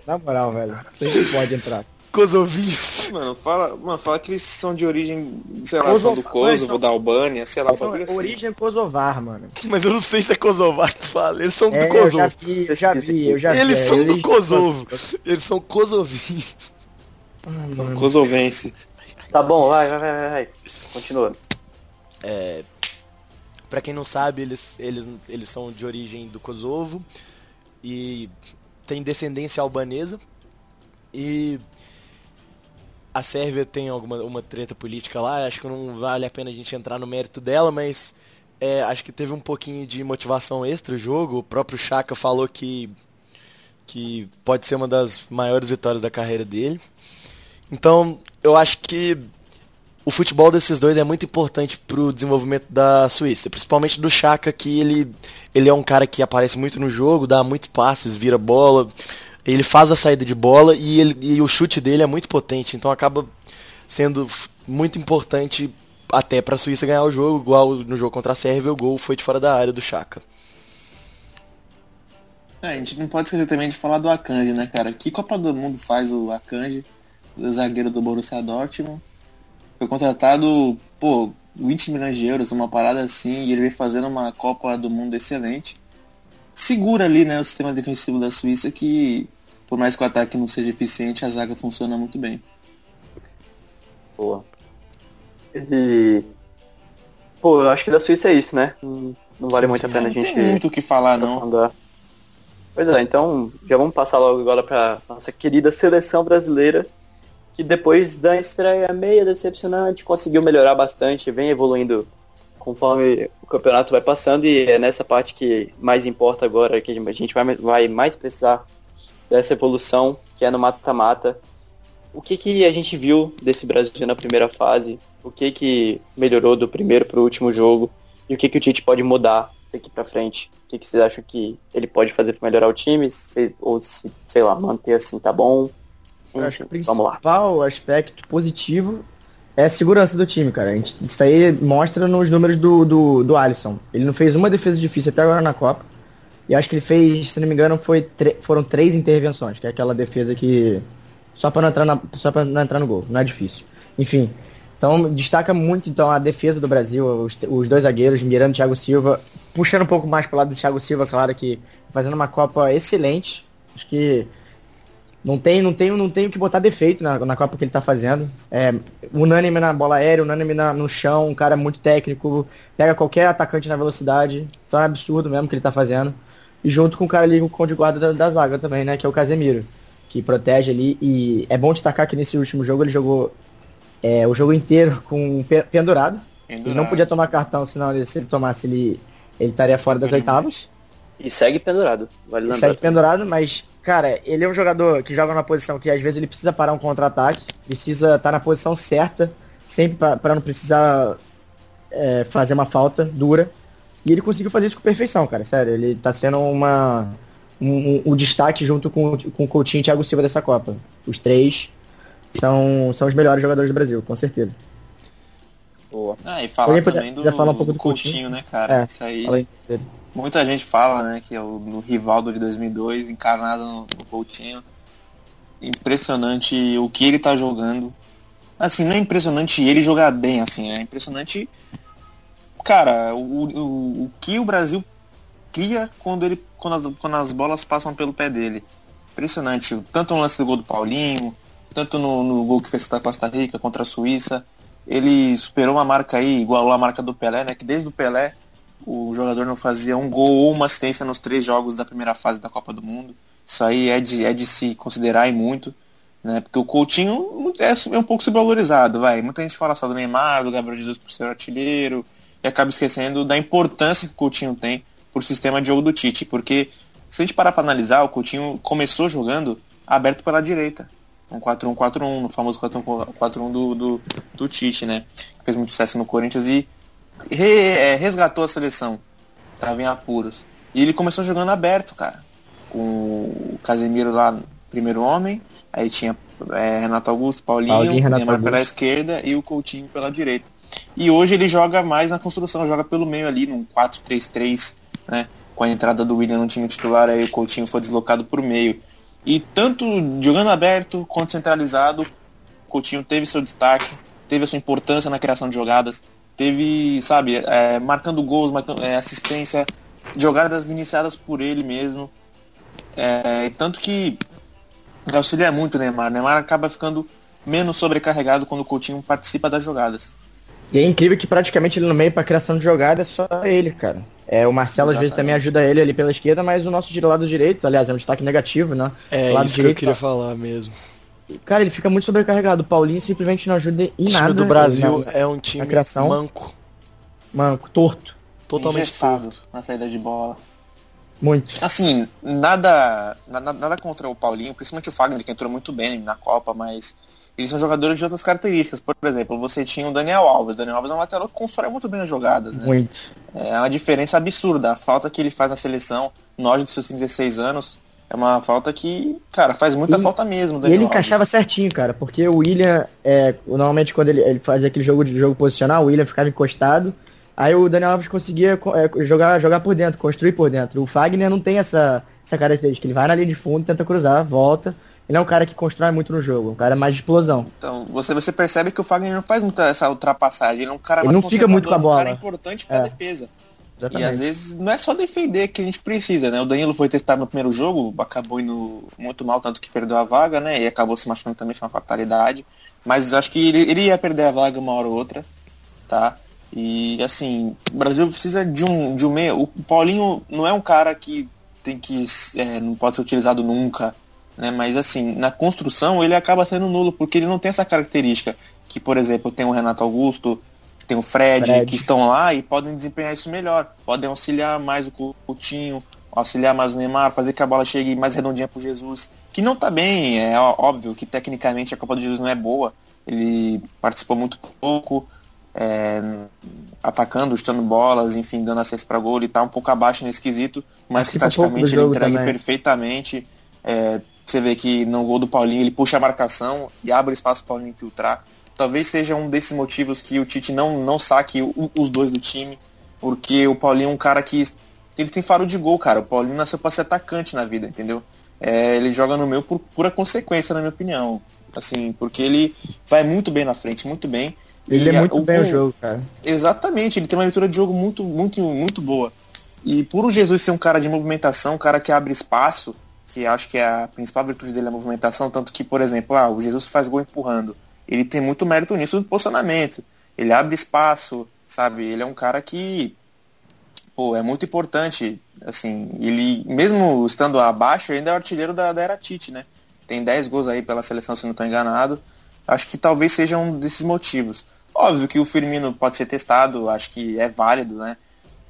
Na moral, velho. Você não pode entrar. Kosovinhos. Mano, fala, mano, fala que eles são de origem, sei lá, Kosovo- são do Kosovo, são- da Albânia, sei lá, bagulho assim. Origem Kosovar, mano. Mas eu não sei se é Kosovar que fala. Eles são É, do eu já Kosovo. vi, eu já vi, eu já vi. Eles é, são do origem- Kosovo. Eles são kosovinhos. Ah, mano. Kosovense. Tá bom, vai, vai, vai, vai, vai. Continua. É, pra quem não sabe, eles, eles, eles são de origem do Kosovo e têm descendência albanesa. E a Sérvia tem alguma uma treta política lá, acho que não vale a pena a gente entrar no mérito dela, mas é, acho que teve um pouquinho de motivação extra o jogo. O próprio Chaka falou que, que pode ser uma das maiores vitórias da carreira dele. Então, eu acho que o futebol desses dois é muito importante pro desenvolvimento da Suíça, principalmente do Chaka, que ele, ele é um cara que aparece muito no jogo, dá muitos passes, vira bola, ele faz a saída de bola e, ele, e o chute dele é muito potente, então acaba sendo muito importante até pra Suíça ganhar o jogo, igual no jogo contra a Sérvia, o gol foi de fora da área do Chaka. É, a gente não pode esquecer também de falar do Akanji, né, cara? Que Copa do Mundo faz o Akanji, o zagueiro do Borussia Dortmund? Foi contratado, pô, 20 milhões de euros, uma parada assim, e ele vem fazendo uma Copa do Mundo excelente. Segura ali, né, o sistema defensivo da Suíça que, por mais que o ataque não seja eficiente, a zaga funciona muito bem. Boa. E. Pô, eu acho que da Suíça é isso, né? Não, não vale muito a pena a Não gente tem muito o que falar, não. aprofundar. Pois é, então já vamos passar logo agora pra nossa querida seleção brasileira, que depois da estreia meia decepcionante conseguiu melhorar bastante, vem evoluindo conforme o campeonato vai passando e é nessa parte que mais importa agora, que a gente vai, vai mais precisar dessa evolução, que é no mata-mata. O que, que a gente viu desse Brasil na primeira fase? O que, que melhorou do primeiro para o último jogo? E o que, que o Tite pode mudar daqui para frente? O que, que vocês acham que ele pode fazer para melhorar o time? Se- ou se, sei lá, manter assim tá bom? Eu acho que o principal aspecto positivo é a segurança do time, cara. A gente, isso aí mostra nos números do, do, do Alisson. Ele não fez uma defesa difícil até agora na Copa. E acho que ele fez, se não me engano, foi foram três intervenções, que é aquela defesa que. Só pra não entrar, na, só pra não entrar no gol, não é difícil. Enfim. Então destaca muito então a defesa do Brasil, os, os dois zagueiros, Miranda e Thiago Silva, puxando um pouco mais pro lado do Thiago Silva, claro que fazendo uma Copa excelente. Acho que não tem, não tem, não tem o que botar defeito na, na Copa que ele tá fazendo. É unânime na bola aérea, unânime na- no chão, um cara muito técnico, pega qualquer atacante na velocidade. Então é absurdo mesmo o que ele tá fazendo. E junto com o cara ali, o cão de guarda da, da zaga também, né? Que é o Casemiro. Que protege ali. E é bom destacar que nesse último jogo ele jogou é, o jogo inteiro com pe- pendurado. Ele não podia tomar cartão, senão ele- se ele tomasse, ele, ele estaria fora das oitavas. E segue pendurado, vale lembrar. segue pendurado, mas, cara, ele é um jogador que joga numa posição que às vezes ele precisa parar um contra-ataque, precisa estar na posição certa, sempre para não precisar é, fazer uma falta dura. E ele conseguiu fazer isso com perfeição, cara, sério. Ele tá sendo uma um, um- um destaque junto com, com o Coutinho e Thiago Silva dessa Copa. Os três são, são os melhores jogadores do Brasil, com certeza. Boa. Ah, e falar Alguém puder- também do, falar um pouco do do Coutinho, Coutinho? né, cara? É, Isso aí. Muita gente fala, né, que é o, no Rivaldo de 2002, encarnado no, no Coutinho. Impressionante o que ele tá jogando. Assim, não é impressionante ele jogar bem, assim, é impressionante, cara, o, o, o que o Brasil cria quando ele quando as, quando as bolas passam pelo pé dele. Impressionante, tanto no lance do gol do Paulinho, tanto no, no gol que fez contra a Costa Rica, contra a Suíça. Ele superou uma marca aí, igual a marca do Pelé, né? Que desde o Pelé o jogador não fazia um gol ou uma assistência nos três jogos da primeira fase da Copa do Mundo. Isso aí é de, é de se considerar e muito, né? Porque o Coutinho é, é um pouco subvalorizado, vai. Muita gente fala só do Neymar, do Gabriel Jesus por ser artilheiro, e acaba esquecendo da importância que o Coutinho tem pro sistema de jogo do Tite. Porque se a gente parar para analisar, o Coutinho começou jogando aberto pela direita. Um 4-1-4-1, no famoso 4-1-4-1 do, do, do Tite, né? Fez muito sucesso no Corinthians e resgatou a seleção. Tava em apuros. E ele começou jogando aberto, cara. Com o Casemiro lá, primeiro homem. Aí tinha é, Renato Augusto, Paulinho, Paulinho, Renato Neymar pela Augusto. esquerda e o Coutinho pela direita. E hoje ele joga mais na construção, joga pelo meio ali, num 4-3-3, né? Com a entrada do William no time titular, aí o Coutinho foi deslocado por meio. E tanto jogando aberto quanto centralizado, o Coutinho teve seu destaque, teve a sua importância na criação de jogadas, teve, sabe, é, marcando gols, marcando, é, assistência, jogadas iniciadas por ele mesmo. É, tanto que auxilia muito o Neymar. O Neymar acaba ficando menos sobrecarregado quando o Coutinho participa das jogadas. E é incrível que praticamente ele no meio pra criação de jogada é só ele, cara. É, o Marcelo às vezes Exatamente. também ajuda ele ali pela esquerda, mas o nosso de lado direito, aliás, é um destaque negativo, né? É lado isso que eu direito, queria tá- falar mesmo. Cara, ele fica muito sobrecarregado. O Paulinho simplesmente não ajuda em O time nada. do Brasil na- é um time criação. manco. Manco, torto. Totalmente torto. na saída de bola. Muito. Assim, nada, nada, nada contra o Paulinho, principalmente o Fagner, que entrou muito bem na Copa, mas eles são jogadores de outras características. Por exemplo, você tinha o Daniel Alves. O Daniel Alves é um lateral que constrói muito bem as jogadas, né? Muito. É uma diferença absurda. A falta que ele faz na seleção, nós de seus 16 anos, é uma falta que, cara, faz muita E- falta mesmo. E ele encaixava certinho, cara, porque o William, é, normalmente quando ele, ele fazia aquele jogo de jogo posicional, o William ficava encostado, aí o Daniel Alves conseguia co- é, jogar, jogar por dentro, construir por dentro. O Fagner não tem essa, essa característica, ele vai na linha de fundo, tenta cruzar, volta. Ele é um cara que constrói muito no jogo, um cara mais de explosão. Então, você, você percebe que o Fagner não faz muita essa ultrapassagem. Ele é um cara Ele mais não fica muito com a bola. Um cara importante pra É. defesa. E Exatamente. às vezes não é só defender que a gente precisa, né? O Danilo foi testado no primeiro jogo, acabou indo muito mal, tanto que perdeu a vaga, né? E acabou se machucando também, foi uma fatalidade. Mas acho que ele, ele ia perder a vaga uma hora ou outra, tá? E assim, o Brasil precisa de um, de um meio. O Paulinho não é um cara que tem que. é, não pode ser utilizado nunca. Né? Mas assim, na construção ele acaba sendo nulo, porque ele não tem essa característica. Que, por exemplo, tem o Renato Augusto, tem o Fred, Fred. que estão lá e podem desempenhar isso melhor. Podem auxiliar mais o Coutinho, auxiliar mais o Neymar, fazer que a bola chegue mais redondinha pro Jesus. Que não tá bem, é óbvio que tecnicamente a Copa do Jesus não é boa. Ele participou muito pouco, é, atacando, chutando bolas, enfim, dando acesso para gol. Ele tá um pouco abaixo nesse quesito, mas que taticamente ele entrega também. perfeitamente. É, você vê que no gol do Paulinho ele puxa a marcação e abre espaço para o Paulinho infiltrar. Talvez seja um desses motivos que o Tite não, não saque o- os dois do time, porque o Paulinho é um cara que ele tem faro de gol, cara. O Paulinho nasceu para ser atacante na vida, entendeu? É, ele joga no meio por pura consequência, na minha opinião. Assim, porque ele vai muito bem na frente, muito bem. Ele E é a- muito bem o jogo, cara. Exatamente, ele tem uma leitura de jogo muito, muito, muito boa. E por o Jesus ser um cara de movimentação, um cara que abre espaço, que acho que é a principal virtude dele é a movimentação, tanto que, por exemplo, ah, o Jesus faz gol empurrando. Ele tem muito mérito nisso do posicionamento. Ele abre espaço, sabe? Ele é um cara que, pô, é muito importante. Assim, ele, mesmo estando abaixo, ainda é o artilheiro da, da era Tite, né? Tem 10 gols aí pela seleção, se não estou enganado. Acho que talvez seja um desses motivos. Óbvio que o Firmino pode ser testado, acho que é válido, né?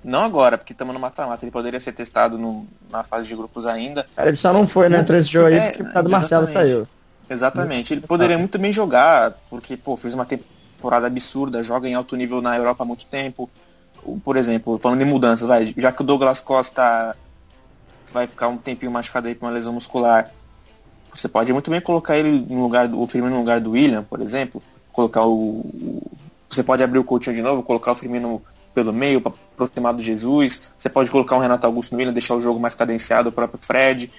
Não agora, porque estamos no mata-mata. Ele poderia ser testado no- na fase de grupos ainda. Cara, ele só não foi, né, entrou esse jogo aí É, porque do Marcelo saiu. Exatamente. Ele poderia muito bem jogar, porque, pô, fez uma temporada absurda, joga em alto nível na Europa há muito tempo. O- Por exemplo, falando de mudanças, vai, já que o Douglas Costa vai ficar um tempinho machucado aí com uma lesão muscular, você pode muito bem colocar ele no lugar do o Firmino no lugar do William, por exemplo. Colocar o. o- você pode abrir o Coutinho de novo, colocar o Firmino pelo meio para aproximar do Jesus. Você pode colocar um Renato Augusto no William, deixar o jogo mais cadenciado, o próprio Fred.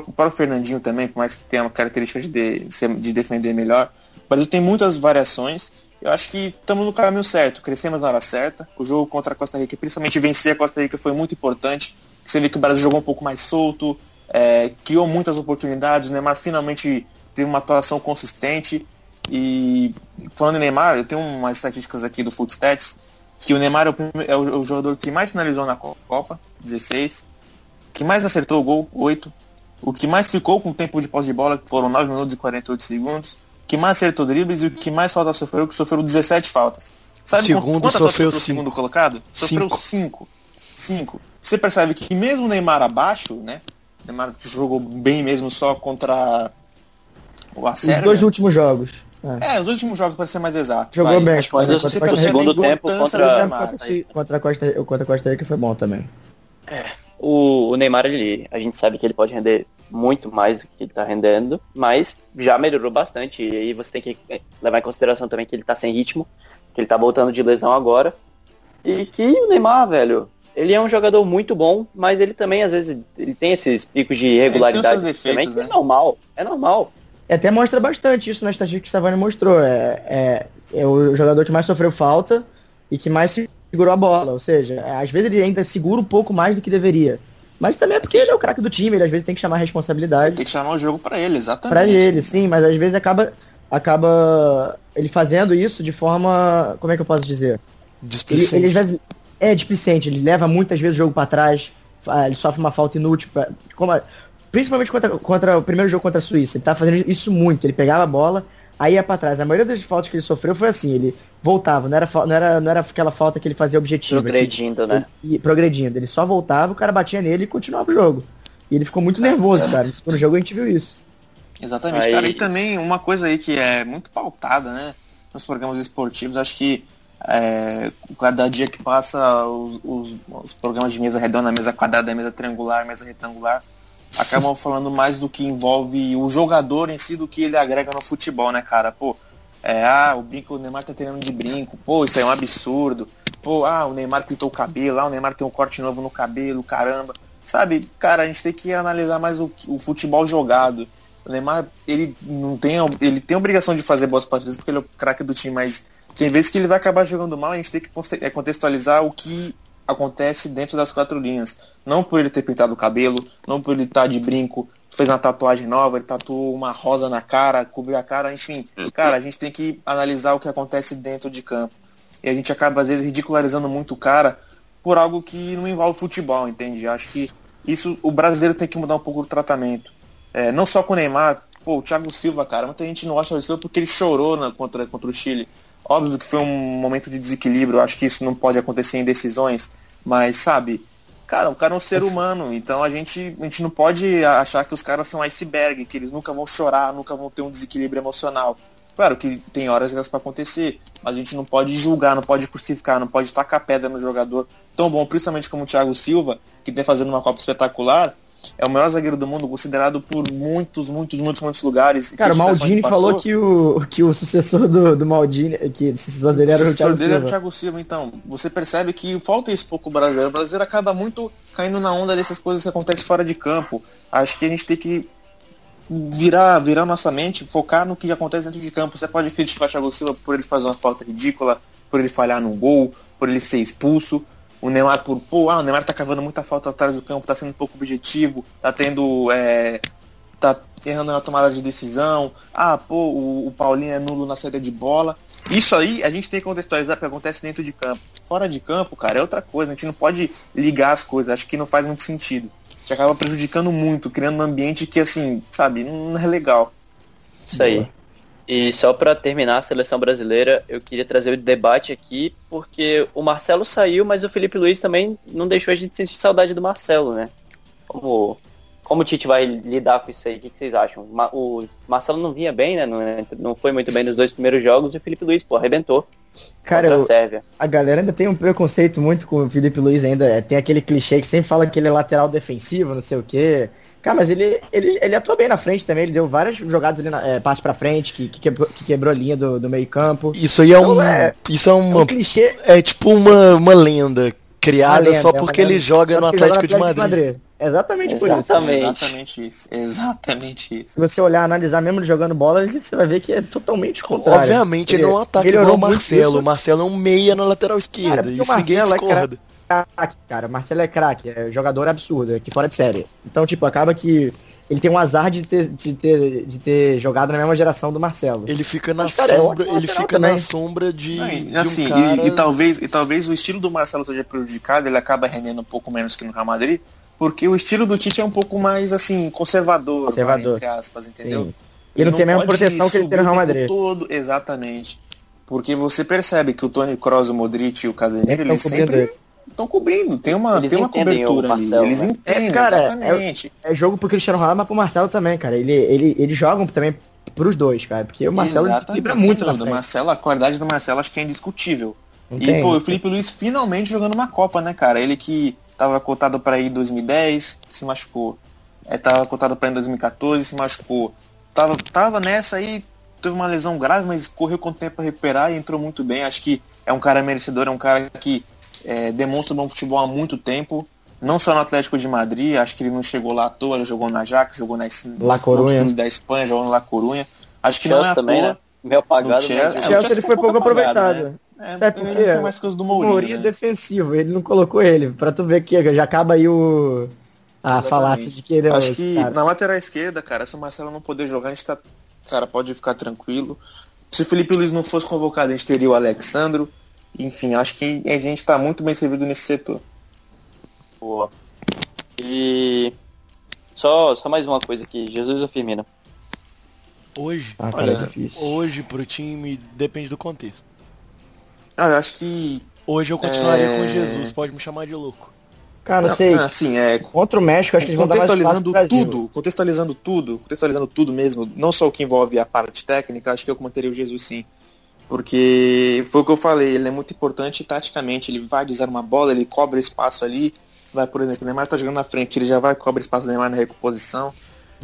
Próprio, o Fernandinho também, por mais que tenha uma característica de, de, defender melhor. O Brasil tem muitas variações. Eu acho que estamos no caminho certo. Crescemos na hora certa. O jogo contra a Costa Rica, principalmente vencer a Costa Rica, foi muito importante. Você vê que o Brasil jogou um pouco mais solto, é, criou muitas oportunidades. O Neymar finalmente teve uma atuação consistente. E falando em Neymar, eu tenho umas estatísticas aqui do Footstats que o Neymar é o, é o- o jogador que mais finalizou na Copa, 16, que mais acertou o gol, 8, o que mais ficou com tempo de posse de bola, que foram 9 minutos e 48 segundos, que mais acertou dribles e o que mais faltas sofreu, que sofreu 17 faltas. Sabe Segundo quantas sofreu faltas o cinco. segundo colocado? Sofreu Cinco. 5. 5. Você percebe que mesmo o Neymar abaixo, né? O Neymar jogou bem mesmo só contra o Os Acerba. dois últimos jogos. É. É, os últimos jogos para ser mais exato. Jogou vai. bem, Mas contra- você contra- contra- do Contra, Neymar. contra, contra a Costa, contra a Costa Rica foi bom também. O, o Neymar, ele, a gente sabe que ele pode render muito mais do que ele tá rendendo, mas já melhorou bastante. E aí você tem que levar em consideração também que ele tá sem ritmo, que ele tá voltando de lesão agora. E que o Neymar, velho, ele é um jogador muito bom, mas ele também, às vezes, ele tem esses picos de irregularidade defeitos, também, que né? é normal. É normal. E até mostra bastante isso na estatística que o Savani mostrou. É, é, é o jogador que mais sofreu falta e que mais segurou a bola. Ou seja, às vezes ele ainda segura um pouco mais do que deveria. Mas também é porque ele é o craque do time, ele às vezes tem que chamar a responsabilidade Tem que chamar o jogo para ele, exatamente. pra ele, sim, mas às vezes acaba acaba ele fazendo isso de forma, como é que eu posso dizer? Ele, Displicente. ele às vezes é displicente, ele leva muitas vezes o jogo pra trás, ele sofre uma falta inútil. pra- como a- principalmente contra, contra o primeiro jogo contra a Suíça, ele tava fazendo isso muito. Ele pegava a bola, aí ia pra trás. A maioria das faltas que ele sofreu foi assim, ele voltava, não era, não era, não era aquela falta que ele fazia objetivo. Progredindo, né? E, progredindo. Ele só voltava, o cara batia nele e continuava o jogo. E ele ficou muito nervoso, cara. No jogo a gente viu isso. Exatamente, Aí- cara. E também uma coisa aí que é muito pautada, né? Nos programas esportivos, acho que é, cada dia que passa os, os- os programas de mesa redonda, mesa quadrada, mesa triangular, mesa retangular, acabam falando mais do que envolve o jogador em si do que ele agrega no futebol, né, cara? Pô, é, ah, o brinco, o Neymar tá treinando de brinco, pô, isso aí é um absurdo. Pô, ah, o Neymar pintou o cabelo, ah, o Neymar tem um corte novo no cabelo, caramba. Sabe, cara, a gente tem que analisar mais o, o futebol jogado. O Neymar, ele não tem, a- ele tem obrigação de fazer boas partidas porque ele é o craque do time, mas tem vezes que ele vai acabar jogando mal, a gente tem que é, contextualizar o que acontece dentro das quatro linhas. Não por ele ter pintado o cabelo, não por ele estar de brinco, fez uma tatuagem nova, ele tatuou uma rosa na cara, cobriu a cara, enfim. Cara, a gente tem que analisar o que acontece dentro de campo. E a gente acaba, às vezes, ridicularizando muito o cara por algo que não envolve futebol, entende? Acho que isso o brasileiro tem que mudar um pouco o tratamento. É, não só com o Neymar, pô, o Thiago Silva, cara, muita gente não gosta do Silva porque ele chorou na- contra, contra o Chile. Óbvio que foi um momento de desequilíbrio, acho que isso não pode acontecer em decisões, mas sabe, cara, o cara é um ser humano, então a gente, a gente não pode achar que os caras são iceberg, que eles nunca vão chorar, nunca vão ter um desequilíbrio emocional. Claro que tem horas para acontecer, mas a gente não pode julgar, não pode crucificar, não pode tacar pedra no jogador tão bom, principalmente como o Thiago Silva, que tem fazendo uma Copa espetacular, é o melhor zagueiro do mundo, considerado por muitos, muitos, muitos, muitos lugares. Cara, o Maldini falou que o, que o sucessor do, do Maldini, que o sucessor dele era o sucessor Thiago dele era o Silva. Thiago Silva, então. Você percebe que falta isso pouco o brasileiro. O brasileiro acaba muito caindo na onda dessas coisas que acontecem fora de campo. Acho que a gente tem que virar, virar nossa mente, focar no que acontece dentro de campo. Você pode criticar o Thiago Silva por ele fazer uma falta ridícula, por ele falhar num gol, por ele ser expulso. O Neymar por, pô, ah, o Neymar tá cavando muita falta atrás do campo, tá sendo um pouco objetivo, tá tendo. É, tá errando na tomada de decisão. Ah, pô, o, o Paulinho é nulo na saída de bola. Isso aí a gente tem que contextualizar porque acontece dentro de campo. Fora de campo, cara, é outra coisa. A gente não pode ligar as coisas. Acho que não faz muito sentido. Gente acaba prejudicando muito, criando um ambiente que, assim, sabe, não é legal. Isso aí. E só pra terminar a seleção brasileira, eu queria trazer o debate aqui, porque o Marcelo saiu, mas o Felipe Luiz também não deixou a gente sentir saudade do Marcelo, né? Como, como o Tite vai lidar com isso aí? O que, vocês acham? O Marcelo não vinha bem, né? Não, não foi muito bem nos dois primeiros jogos e o Felipe Luiz, pô, arrebentou. Cara, eu- a galera ainda tem um preconceito muito com o Felipe Luiz ainda. é, Tem aquele clichê que sempre fala que ele é lateral defensivo, não sei o quê. Cara, mas ele, ele, ele atua bem na frente também, ele deu várias jogadas ali, na, é, passe pra frente, que, que, quebrou, que quebrou a linha do, do meio campo. Isso aí é Então, um. é- Isso é É uma. um clichê. É tipo uma, uma lenda criada uma lenda, só é uma porque ele lenda. joga Só no Atlético, joga no de Madrid. Exatamente por isso. Exatamente. Exatamente isso. Exatamente isso. Se você olhar, analisar mesmo ele jogando bola, você vai ver que é totalmente contrário. Obviamente ele não ataca igual o Marcelo. O Marcelo é um meia na lateral esquerda. porque o isso ninguém Marcelo é discorda. Craque, cara. Marcelo é craque, é jogador absurdo, é que fora de série. Então, tipo, acaba que ele tem um azar de ter, de ter, de ter jogado na mesma geração do Marcelo. Ele fica na Mas, cara, é sombra, ele fica na também. sombra de, Não, e, de assim, um e- cara... e, talvez, e talvez o estilo do Marcelo seja prejudicado, ele acaba rendendo um pouco menos que no Real Madrid, porque o estilo do Tite é um pouco mais assim, conservador, Conservador. vai, entre aspas, entendeu? Sim. Ele não tem a mesma proteção que ele tem no Real Madrid. Todo, exatamente. Porque você percebe que o Tony Kroos, o Modric e o Casemiro, Eles sempre ele. Estão cobrindo. Tem uma, Eles tem uma entendem o cobertura ali. Marcelo, Eles né? entendem, É, cara, exatamente. É jogo pro Cristiano Ronaldo, mas pro Marcelo também, cara. Ele, ele, eles jogam também pros dois, cara. Porque o Marcelo sem muito na. Marcelo, a qualidade do Marcelo acho que é indiscutível. Não E, pô, o Felipe Luiz finalmente jogando uma Copa, né, cara? Ele que tava cotado pra ir em 2010, se machucou. É, tava cotado pra ir em 2014, se machucou. Tava, tava nessa aí, teve uma lesão grave, mas correu com tempo pra recuperar e entrou muito bem. Acho que é um cara merecedor, é um cara que é, demonstra bom futebol há muito tempo. Não só no Atlético de Madrid, acho que ele não chegou lá à toa, ele jogou na Ajax, jogou na La Coruña. clubes da Espanha, jogou no La Corunha. Acho que não é Chelsea à também, toa. né? No Chelsea, mas- é, O o Chelsea Chelsea ele foi pouco apagado, aproveitado. É, Sabe por ele quê? foi mais coisa do Mourinho, O Mourinho é né? defensivo, ele não colocou ele. Pra tu ver que já acaba aí o. A Exatamente. falácia de que ele é Acho que cara. na lateral esquerda, cara, se o Marcelo não poder jogar, a gente tá. Cara, pode ficar tranquilo. Se o Felipe Luiz não fosse convocado, a gente teria o Alexandro. Enfim, acho que a gente tá muito bem servido nesse setor. Boa. E Só, só mais uma coisa aqui, Jesus ou Firmino? Hoje, Ah, cara, Olha, é difícil. hoje pro time depende do contexto. Ah, eu acho que. Hoje eu continuaria É. com Jesus, pode me chamar de louco. Cara, não sei. Assim, é. Contra o México, acho que eles vão dar mais Contextualizando tudo, contextualizando tudo, contextualizando tudo mesmo, não só o que envolve a parte técnica, acho que eu manteria o Jesus sim. Porque foi o que eu falei, ele é muito importante taticamente, ele vai desarmar uma bola, ele cobra espaço ali, vai, por exemplo, o Neymar tá jogando na frente, ele já vai cobra espaço do Neymar na recomposição.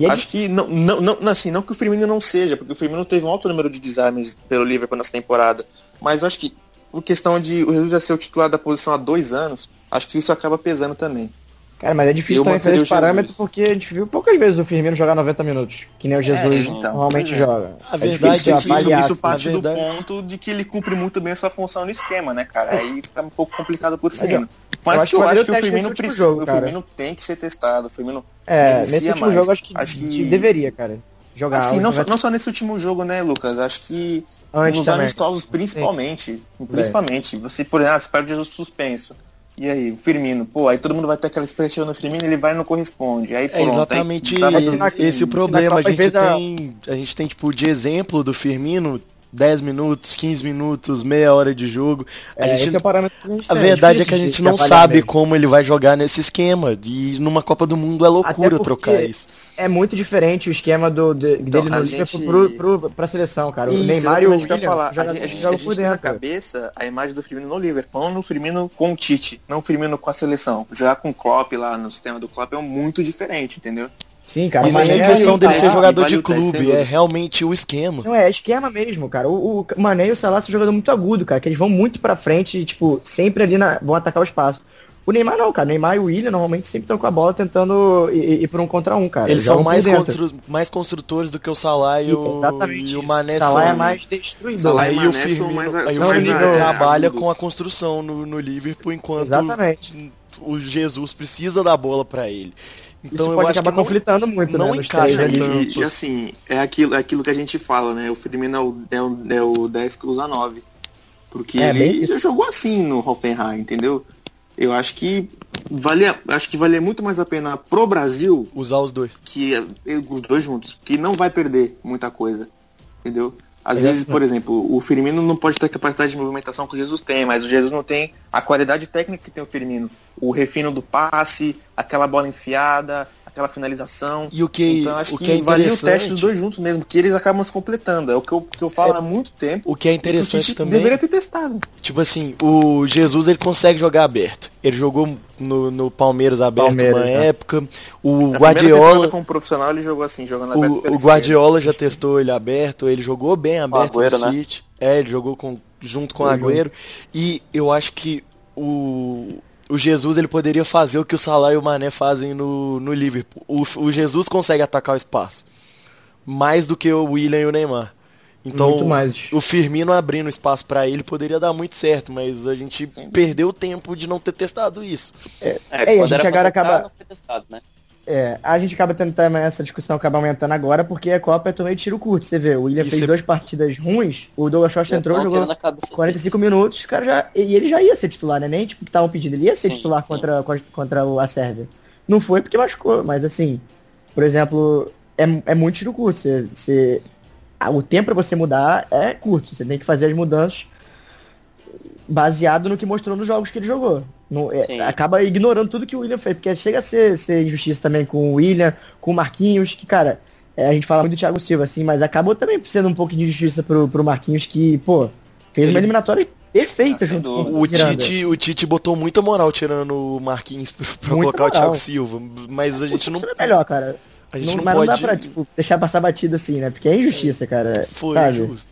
Acho que não, não, não, assim, não que o Firmino não seja, porque o Firmino teve um alto número de desarmes pelo Liverpool nessa temporada. Mas eu acho que por questão de o Jesus já ser o titular da posição há dois anos, acho que isso acaba pesando também. Cara, mas é difícil também fazer esse parâmetro porque a gente viu poucas vezes o Firmino jogar 90 minutos, que nem o Jesus então, normalmente é. joga. A É verdade difícil é que Isso, avaliar, isso assim. parte do verdade- ponto de que ele cumpre muito bem sua função no esquema, né, cara? Aí fica um pouco complicado por Mas Firmino. eu Mas acho eu acho que o Firmino precisa, jogo, o. Firmino tem que ser testado. O Firmino É, merecia nesse último mais. jogo acho que, Acho que- que deveria, cara. Jogar Assim, não só, 90 não só nesse último jogo, né, Lucas? Acho que antes nos também. amistosos, principalmente. Principalmente. Você, por exemplo, ah, você perde o Jesus suspenso. E aí, o Firmino, pô, aí todo mundo vai ter aquela expectativa no Firmino, ele vai e não corresponde. Aí É pronto. exatamente aí, esse o problema. A gente vezes, a- tem, a gente tem tipo de exemplo do Firmino 10 minutos, 15 minutos, meia hora de jogo. A, É, gente, é o a gente a tem, verdade é que a gente não sabe mesmo. como ele vai jogar nesse esquema. E numa Copa do Mundo é loucura trocar isso. É muito diferente o esquema do, de- Então, dele no gente- Liverpool pro, pro, pra seleção, cara. O Isso, Neymar e o o William falar. jogam, a gente, a gente, a gente por tem na dentro. cabeça a imagem do Firmino no Liverpool, não no Firmino com o Tite, não o Firmino com a seleção. Jogar com o Klopp lá no sistema do Klopp é muito diferente, entendeu? Sim, cara. Mas Mas não é é questão dele tá ser jogador de clube, é realmente o esquema. Não, é esquema mesmo, cara. O, o Mané e o Salah são jogadores muito agudo, cara, que eles vão muito pra frente e, tipo, sempre ali na, vão atacar o espaço. O Neymar não, cara. O Neymar e o William normalmente sempre estão com a bola tentando ir, ir por um contra um, cara. Eles são mais, constru- mais construtores do que o Salah e o, exatamente. e o. Mané o Salah são, é mais destruidor. Salah e o Firmino, mais- aí o Firmino é, trabalha agudos. com a construção no, no Liverpool, enquanto Exatamente. o Jesus precisa da bola pra ele. Então Isso eu pode acho acabar que não- conflitando muito, não né? Encaixa E, e- e, assim, é aquilo, é aquilo que a gente fala, né? O Firmino é o, é o, é o 10 que usa 9. Porque É, ele jogou assim no Hoffenheim, entendeu? Eu acho que valia, acho que valia muito mais a pena pro Brasil usar os dois. que eh, os dois juntos, que não vai perder muita coisa, entendeu? Às Exato. vezes, por exemplo, o Firmino não pode ter a capacidade de movimentação que o Jesus tem, mas o Jesus não tem a qualidade técnica que tem o Firmino. O refino do passe, aquela bola enfiada, aquela finalização. E o que, então acho o que, que é valia o teste dos dois juntos mesmo, que eles acabam se completando. É o que eu, que eu falo há muito tempo. o que é que o interessante Tite também, deveria ter testado. tipo assim, o Jesus ele consegue jogar aberto. Ele jogou no, no Palmeiras aberto Palmeiras, uma né? época. O temporada Guardiola, como profissional ele jogou assim, jogando aberto o, o Guardiola já testou ele aberto, ele jogou bem aberto Agüero, no né? City. É, ele jogou com, junto com o. Agüero. E eu acho que o, o Jesus ele poderia fazer o que o Salah e o Mané fazem no, no Liverpool. O, o Jesus consegue atacar o espaço. Mais do que o William e o Neymar. Então, Muito mais. o Firmino abrindo espaço pra ele poderia dar muito certo, mas a gente perdeu tempo de não ter testado isso. É, É, e a gente agora acaba- não foi testado, né? É, a gente acaba tendo também essa discussão acaba aumentando agora porque a Copa é também de tiro curto. Você vê, o William E fez cê- duas partidas ruins, o Douglas Costa entrou, tão jogou tirando a cabeça 45 minutos, o cara já. E ele já ia ser titular, né? Nem tipo que estavam pedindo, ele ia ser Sim, titular sim. contra, contra o- a Sérvia. Não foi porque machucou, mas assim, por exemplo, é, é muito tiro curto. Você, você- o tempo pra você mudar é curto. Você tem que fazer as mudanças baseado no que mostrou nos jogos que ele jogou. Não- é, acaba ignorando tudo que o William fez, porque chega a ser, ser injustiça também com o William, com o Marquinhos, que, cara, é, a gente fala muito do Thiago Silva, assim, mas acabou também sendo um pouco de injustiça pro, pro Marquinhos, que, pô, fez uma eliminatória perfeita Ah, dúvida. o O. Tite, o Tite botou muita moral tirando o Marquinhos pra, pra colocar o moral. Thiago Silva, mas a gente não é melhor, cara. a gente Não, não, mas pode não dá pra, tipo, deixar passar batida assim, né? Porque é injustiça, cara. foi sabe? injusto.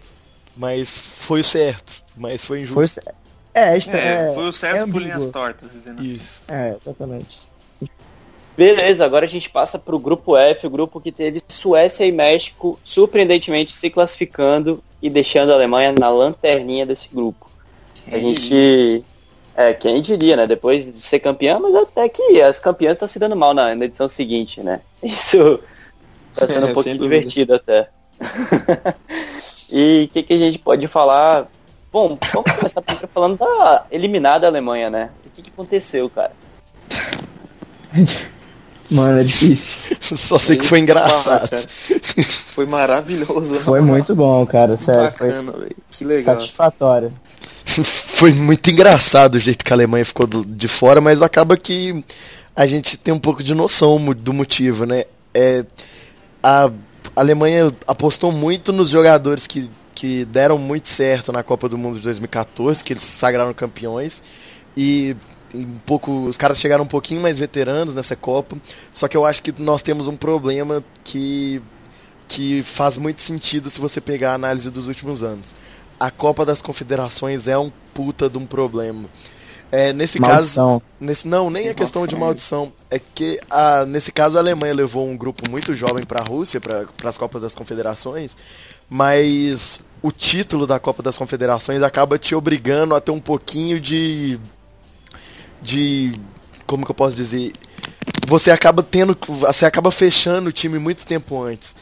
Mas foi o certo, mas foi injusto. Foi, o cer- é, extra, É, é, foi o certo é por linhas tortas, dizendo assim. Isso. É, exatamente. Beleza, agora a gente passa pro grupo F, o grupo que teve Suécia e México surpreendentemente se classificando e deixando a Alemanha na lanterninha desse grupo. A gente. É, quem diria, né? Depois de ser campeã, mas até que as campeãs estão se dando mal na, na edição seguinte, né? Isso tá sendo É, um pouco sem dúvida. divertido até. e o que, que a gente pode falar? Bom, vamos começar primeiro falando da eliminada Alemanha, né? O que, que aconteceu, cara? Mano, é difícil. Só sei que foi engraçado. Cara. Foi maravilhoso. né? Foi muito bom, cara. Sério, foi bacana, velho. Que legal. satisfatório. Foi muito engraçado o jeito que a Alemanha ficou do- de fora, mas acaba que a gente tem um pouco de noção do motivo, né? É, a Alemanha apostou muito nos jogadores que, que deram muito certo na Copa do Mundo de 2014, que eles se sagraram campeões, e um pouco os caras chegaram um pouquinho mais veteranos nessa Copa, só que eu acho que nós temos um problema que que faz muito sentido se você pegar a análise dos últimos anos. A Copa das Confederações é um puta de um problema. É, nesse caso, Maldição. nesse não, nem é questão de maldição, é que a, nesse caso a Alemanha levou um grupo muito jovem para a Rússia, para as Copas das Confederações, mas o título da Copa das Confederações acaba te obrigando a ter um pouquinho de de como que eu posso dizer, você acaba tendo, você acaba fechando o time muito tempo antes.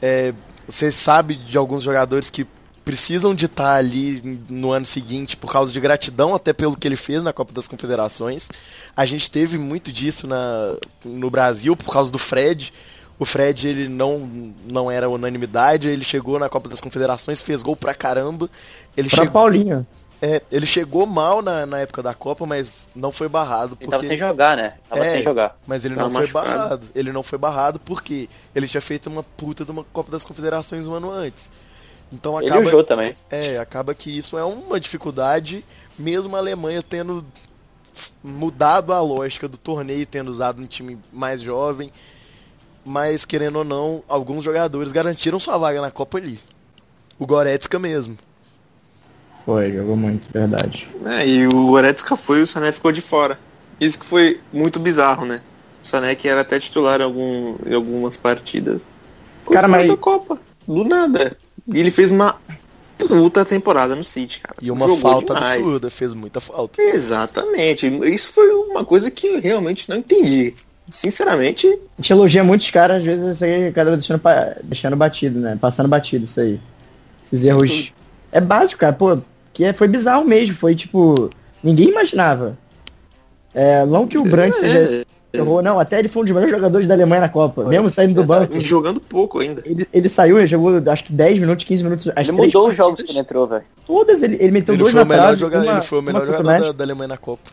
É, você sabe de alguns jogadores que precisam de estar ali no ano seguinte por causa de gratidão até pelo que ele fez na Copa das Confederações. A gente teve muito disso na, no Brasil por causa do Fred. O Fred ele não, não era unanimidade, ele chegou na Copa das Confederações, fez gol pra caramba. Ele Pra chegou, Paulinho. é, ele chegou mal na, na época da Copa, mas não foi barrado. Ele tava porque- sem jogar, né? Tava É, sem jogar. Mas ele Tava não foi machucado. barrado. Ele não foi barrado porque ele tinha feito uma puta de uma Copa das Confederações um ano antes. Então Ele e acaba, o Jô também. é, acaba que isso é uma dificuldade, mesmo a Alemanha tendo mudado a lógica do torneio, tendo usado um time mais jovem. Mas, querendo ou não, alguns jogadores garantiram sua vaga na Copa ali. O Goretzka mesmo. Foi, jogou muito, verdade. É, e o Goretzka foi e o Sané ficou de fora. Isso que foi muito bizarro, né? O Sané que era até titular em, algum, em algumas partidas. Foi Cara, mas- da Copa. Do nada. E ele fez uma puta temporada no City, cara. E uma Jogou falta demais. absurda, fez muita falta. Exatamente. Isso foi uma coisa que eu realmente não entendi. Sinceramente, A gente elogia muitos caras, às vezes isso aí acaba deixando, deixando batido, né? Passando batido isso aí. Esses erros. É básico, cara, pô, que é- foi bizarro mesmo, foi tipo. Ninguém imaginava. É, não que o Brandt seja. Errou, não, até ele foi um dos melhores jogadores da Alemanha na Copa. Mesmo saindo do banco. jogando pouco ainda. Ele, ele saiu, ele jogou acho que 10 minutos, 15 minutos. As Ele três mudou os jogos que ele entrou, velho. Todas, ele, ele meteu Ele dois na trave, uma- ele foi o melhor jogador da, da Alemanha na Copa.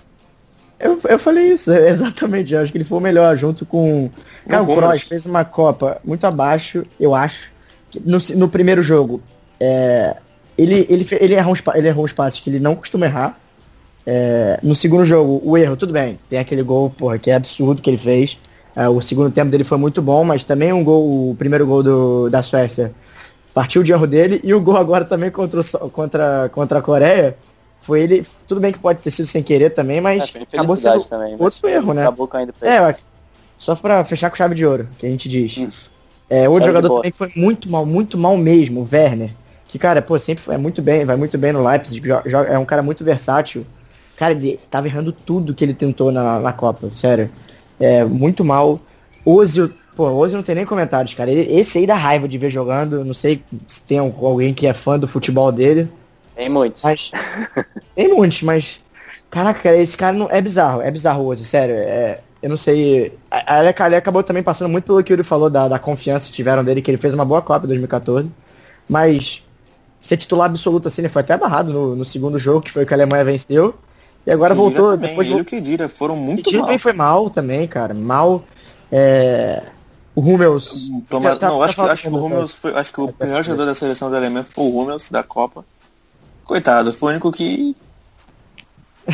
Eu, eu falei isso, exatamente. Eu acho que ele foi o melhor, junto com. Cara, o Kroos fez uma Copa muito abaixo, eu acho. No, no primeiro jogo, é, ele, ele, ele, errou uns, ele errou uns passes que ele não costuma errar. É, no segundo jogo, o erro, tudo bem. Tem aquele gol, porra, que é absurdo que ele fez. É, o segundo tempo dele foi muito bom, mas também um gol, o primeiro gol do, da Suécia partiu de erro dele. E o gol agora também contra, o contra, contra a Coreia. Foi ele. Tudo bem que pode ter sido sem querer também, mas É, acabou sendo também. outro erro, né? Acabou caindo pra ele. é, só pra fechar com chave de ouro, que a gente diz. Hum. É, outro de jogador também que foi muito mal, muito mal mesmo, o Werner. Que, cara, pô, sempre foi muito bem, vai muito bem no Leipzig, jo- jo- é um cara muito versátil. Cara, ele tava errando tudo que ele tentou na, na Copa, sério. É, muito mal. Ozil, pô, Ozil não tem nem comentários, cara. Ele- esse aí dá raiva de ver jogando, não sei se tem al- alguém que é fã do futebol dele. Tem muitos. Mas. tem muitos, mas. Caraca, cara, esse cara não. É bizarro, é bizarro hoje, sério. É, eu não sei. A- a- Ele, ele acabou também passando muito pelo que ele falou da, da confiança que tiveram dele, que ele fez uma boa Copa em 2014. Mas ser titular absoluto assim, ele foi até barrado no, no segundo jogo, que foi o que a Alemanha venceu. E agora Kedira voltou. também, depois ele e o Kedira foram muito Tiro mal. também foi mal também, cara. Mal. É, O Hummels. Toma- tá- não, tá acho, que, falando acho que o Hummels foi, acho que o Tá melhor jogador da seleção da Alemanha foi o Hummels da Copa. Coitado, foi o único que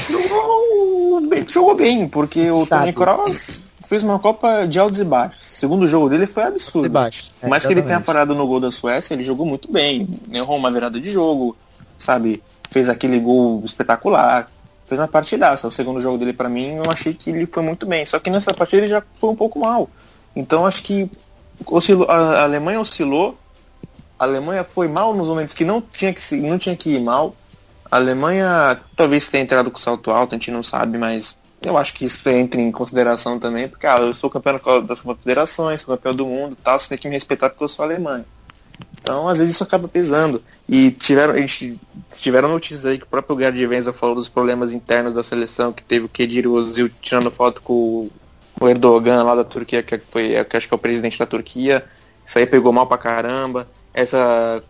jogou bem, jogou bem porque o Sabe. Toni Kroos fez uma Copa de altos e baixos. O segundo jogo dele foi absurdo. baixo. Por mais que ele tenha exatamente. parado no gol da Suécia, ele jogou muito bem. Errou uma virada de jogo, sabe? Fez aquele gol espetacular. Fez uma partidaça. O segundo jogo dele, pra mim, eu achei que ele foi muito bem. Só que nessa partida ele já foi um pouco mal. Então acho que oscilou- a Alemanha oscilou. A Alemanha foi mal nos momentos que não tinha que, não tinha que ir mal. A Alemanha talvez tenha entrado com salto alto, a gente não sabe, mas eu acho que isso entra em consideração também, porque ah, eu sou campeão das confederações, sou campeão do mundo tal, você tem que me respeitar porque eu sou Alemanha. Então, às vezes isso acaba pesando. E tiveram, a gente, tiveram notícias aí que o próprio Gerd Wenzel falou dos problemas internos da seleção, que teve o Kedir Ozil tirando foto com, o- Erdogan lá da Turquia, que foi, que acho que é o presidente da Turquia. Isso aí pegou mal pra caramba. Essa,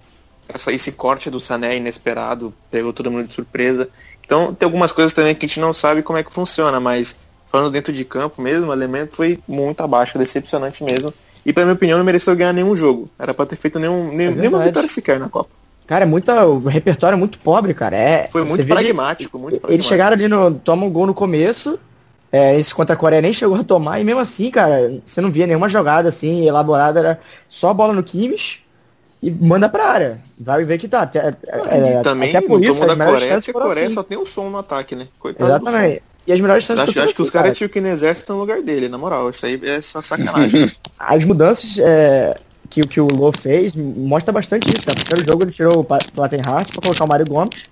essa, esse corte do Sané inesperado pegou todo mundo de surpresa. Então tem algumas coisas também que a gente não sabe como é que funciona, mas falando dentro de campo mesmo, a Alemanha foi muito abaixo, decepcionante mesmo. E pra minha opinião não mereceu ganhar nenhum jogo. Era pra ter feito nenhum, nem, nenhuma verdade. vitória sequer na Copa. Cara, é muita, o repertório é muito pobre, cara. É, Foi muito pragmático, muito pragmático. Eles chegaram ali no. Tomam um gol no começo. É, esse contra a Coreia nem chegou a tomar. E mesmo assim, cara, você não via nenhuma jogada assim elaborada. Era só bola no Kimmich e manda pra área. Vai ver que tá. Até, é, e também até por isso, tomou da Coreia, porque a Coreia assim. só tem um som no ataque, né? Coitado do som. Exatamente. E as melhores chances Acho, acho que os caras cara. tinham que ir no exército no lugar dele, na moral. Isso aí é essa sacanagem. As mudanças é, que, que o Lô fez mostra bastante isso, cara. No primeiro jogo ele tirou o Plattenhardt pra colocar o Mário Gomes.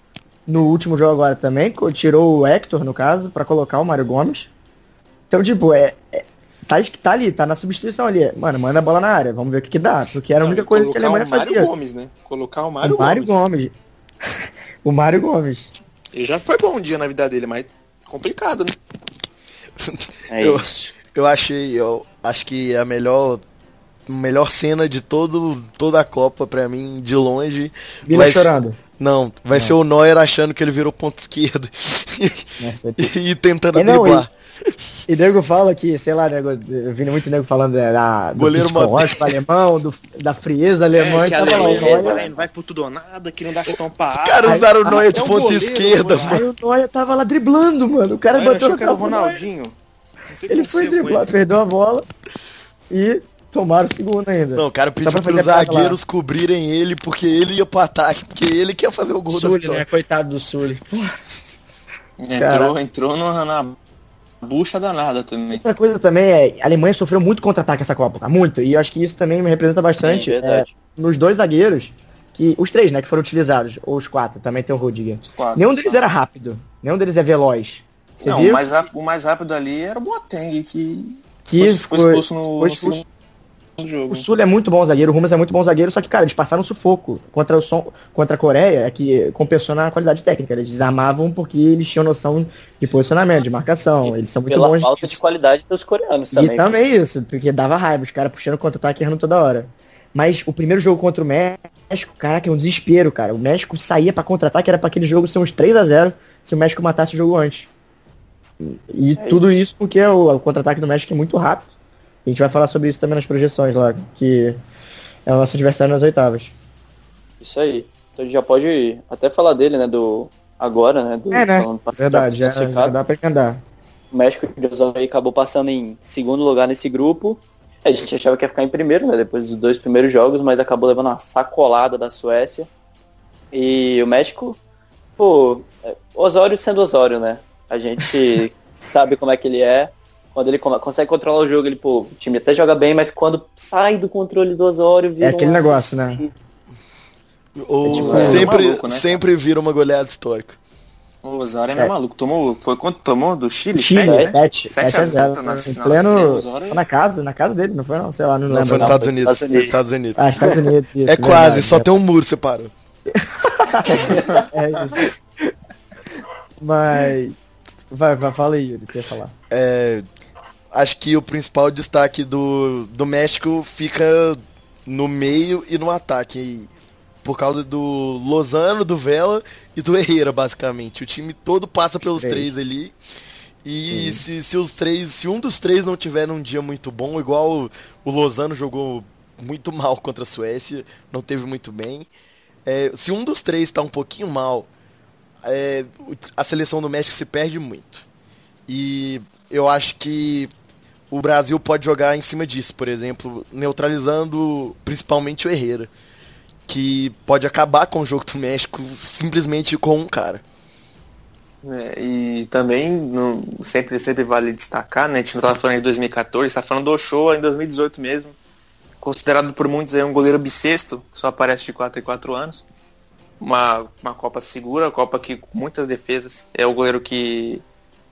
No último jogo agora também, tirou o Hector, no caso, pra colocar o Mário Gomes. Então, tipo, é, é- tá, tá ali, tá na substituição ali. Mano, manda a bola na área, vamos ver o que, que dá. Porque era a única coisa que a Colocar Alemanha o Mário fazia. Gomes, né? Colocar o Mário, o Mário Gomes. Gomes. o Mário Gomes. Ele já foi bom um dia na vida dele, mas complicado, né? É Eu- isso. Eu achei, eu acho que a melhor melhor cena de todo toda a Copa pra mim de longe Vila vai- chorando. Não, vai ser o Neuer achando que ele virou ponto esquerda Nossa, é e tentando É, não, driblar. E nego fala que, sei lá, nego, eu vi muito nego falando é, da, do Goleiro psicológico alemão, do, da frieza alemã, É, e que a tava lá o Alemanha Neuer. vai, por tudo ou nada, que não dá chutão pra Os caras usaram o de é um ponta goleiro, esquerda, mano. Aí o Neuer tava lá driblando, mano. O cara Aí bateu achou no que era o campo, Neuer. Ronaldinho. Não Ele foi driblar, ele. perdeu a bola e tomaram o segundo ainda. Não, o cara pediu pra pros fazer a parte lá. zagueiros cobrirem ele porque ele ia pro ataque, porque ele que ia fazer o gol da Sully, vitória. né? Coitado do Sully. Entrou, Cara. entrou na, na bucha danada também. Outra coisa também é, a Alemanha sofreu muito contra-ataque essa Copa, tá? Muito. E eu acho que isso também me representa bastante. Sim, verdade. é, nos dois zagueiros, que os três, né, que foram utilizados, ou os quatro, também tem o Rudiger. Quatro, Nenhum deles quatro. era rápido. Nenhum deles é veloz. Você Não, viu o mais, rápido, o mais rápido ali era o Boateng, que que foi, foi expulso no, foi no jogo. O Sul é muito bom zagueiro, o Rumas é muito bom zagueiro, só que, cara, eles passaram sufoco contra, o som, contra a Coreia, é que compensou na qualidade técnica. Eles desarmavam porque eles tinham noção de posicionamento, de marcação. Eles são muito Pela bons falta de qualidade dos coreanos também. E também isso, porque dava raiva, os caras puxando contra-ataque errando toda hora. Mas o primeiro jogo contra o México, caraca, é um desespero, cara. O México saía pra contra-ataque, era pra aquele jogo ser uns 3 a 0 se o México matasse o jogo antes. E tudo isso porque o, o contra-ataque do México é muito rápido. A gente vai falar sobre isso também nas projeções lá, que é o nosso adversário nas oitavas. Isso aí. Então a gente já pode até falar dele, né? Do. Agora, né? Do, É, né? Verdade, já, classificado. já dá pra andar. O México de acabou passando em segundo lugar nesse grupo. A gente achava que ia ficar em primeiro, né? Depois dos dois primeiros jogos, mas acabou levando uma sacolada da Suécia. E o México, pô, é, Osório sendo Osório, né? A gente sabe como é que ele é. Quando ele consegue controlar o jogo, ele, pô, o time até joga bem, mas quando sai do controle do Osório, vira É aquele uma- negócio, né? Ou É tipo, sempre, é maluco, né, sempre vira uma goleada histórica. O Osório é meio maluco. Tomou, foi quanto tomou? Do Chile? Chile, Sete, né? 7, Sete 7 a 0. zero, nossa, Em nossa, pleno. Osório- foi na casa, na casa dele, não foi não? Sei lá, não, Não, lembro. foi nos não. Estados Unidos. Estados Estados Unidos. Ah, Estados Unidos, isso. É quase, verdade, só é. tem um muro separado. É isso. Mas. Vai, vai, fala aí, Yuri, o que ia falar. É, acho que o principal destaque do, do México fica no meio e no ataque. por causa do Lozano, do Vela e do Herrera, basicamente. O time todo passa pelos Três. três ali. E se, se os três, se um dos três não tiver um dia muito bom, igual o, o Lozano jogou muito mal contra a Suécia, não teve muito bem. É, se um dos três está um pouquinho mal, é, a seleção do México se perde muito. E eu acho que o Brasil pode jogar em cima disso, por exemplo, neutralizando principalmente o Herrera, que pode acabar com o jogo do México simplesmente com um cara. É, e também sempre, sempre vale destacar, né? A gente não tava falando em 2014, tá falando do Ochoa em 2018 mesmo. Considerado por muitos aí um goleiro bissexto, só aparece de 4 em 4 anos. Uma, uma Copa segura, Copa que com muitas defesas. É o goleiro que.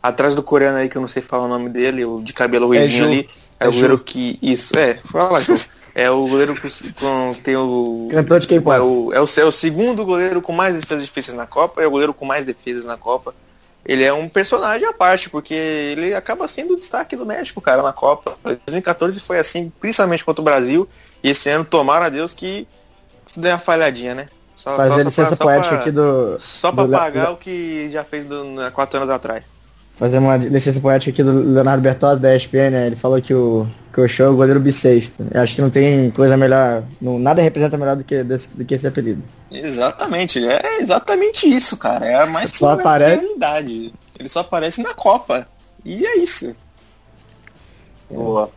Atrás do coreano aí, que eu não sei falar o nome dele, o de cabelo ruivinho Ju. ali. É, É o goleiro que. Isso, é, fala, Ju. É o goleiro com, com tem o. Cantor de K-pop. É o, é, o, é o segundo goleiro com mais defesas difíceis na Copa, é o goleiro com mais defesas na Copa. ele é um personagem à parte, porque ele acaba sendo o destaque do México, cara, na Copa. 2014 foi assim, principalmente contra o Brasil, e esse ano, tomara a Deus que deu uma falhadinha, né? Só, Fazer só- a só licença pra- poética pra- aqui do. Só pra do pagar o que já fez do, há quatro anos atrás. Fazer uma licença poética aqui do Leonardo Bertozzi da ESPN, né? Ele falou que o, que o show é o goleiro bissexto. Eu acho que não tem coisa melhor. Não, nada representa melhor do que, desse, do que esse apelido. Exatamente, é exatamente isso, cara. É a mais Só aparece- realidade. Ele só aparece na Copa. E é isso. Boa.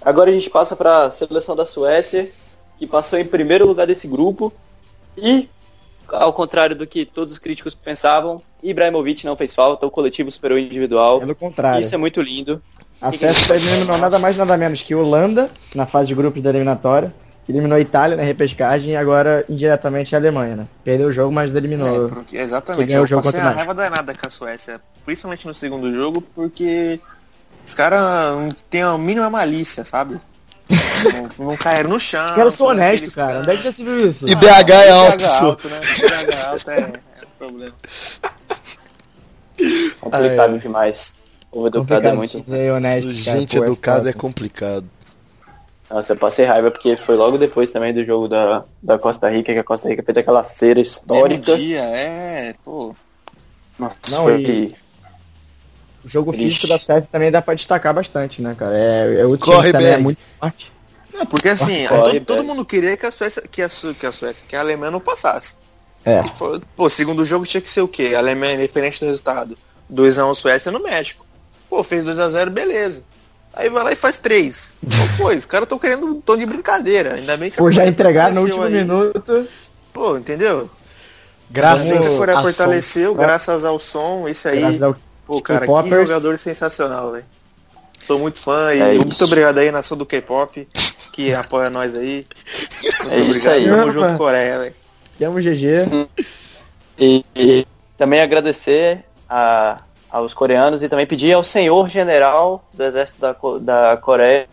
Agora a gente passa para a seleção da Suécia, que passou em primeiro lugar desse grupo. E, ao contrário do que todos os críticos pensavam, Ibrahimovic não fez falta, o coletivo superou o individual. Pelo contrário. Isso é muito lindo. A Suécia eliminou nada mais nada menos que Holanda na fase de grupos da eliminatória. Eliminou a Itália na repescagem e agora indiretamente a Alemanha, né? Perdeu o jogo, mas eliminou. É, porque, exatamente. ganhou Eu o jogo passei uma raiva danada com a Suécia, principalmente no segundo jogo, porque os caras não têm a mínima malícia, sabe? Não, não caíram no chão. Foram honestos, aqueles cara. Onde é que já se viu isso? E BH é Ah, alto, BH alto, né? BH alto é, é um problema. Complicado Ah, é. demais. O educado é muito. honesto, cara. Gente Pô, é educada é complicado. Nossa, eu passei raiva porque foi logo depois também do jogo da, da Costa Rica, que a Costa Rica fez aquela cera histórica. Mesmo dia, é, pô. Nossa, Não, foi- e- O jogo Triste. físico da Suécia também dá pra destacar bastante, né, cara? É, é o time Corre, também é muito forte. Não, porque assim, Corre, todo, todo mundo queria que a Suécia, que a, Su- que a Suécia, que a Alemanha não passasse. É. Pô, Pô, segundo jogo tinha que ser o quê? A Alemanha, independente do resultado. 2x1 Suécia no México. Pô, fez 2x0, beleza. Aí vai lá e faz 3. Pô, foi, os caras estão querendo um tom de brincadeira. Ainda bem que Pô, já Coreia entregaram no último aí. minuto. Pô, entendeu? Graças Assim que a fortaleceu, graças ao som, esse aí. Graças ao Pô, cara, que jogador sensacional, velho. Sou muito fã e É muito isso. obrigado aí, nação do K-pop, que apoia nós aí. Muito É isso obrigado. aí. Tamo junto, Coreia, velho. Temos GG. E, e também agradecer a, aos coreanos e também pedir ao senhor general do exército da, da Coreia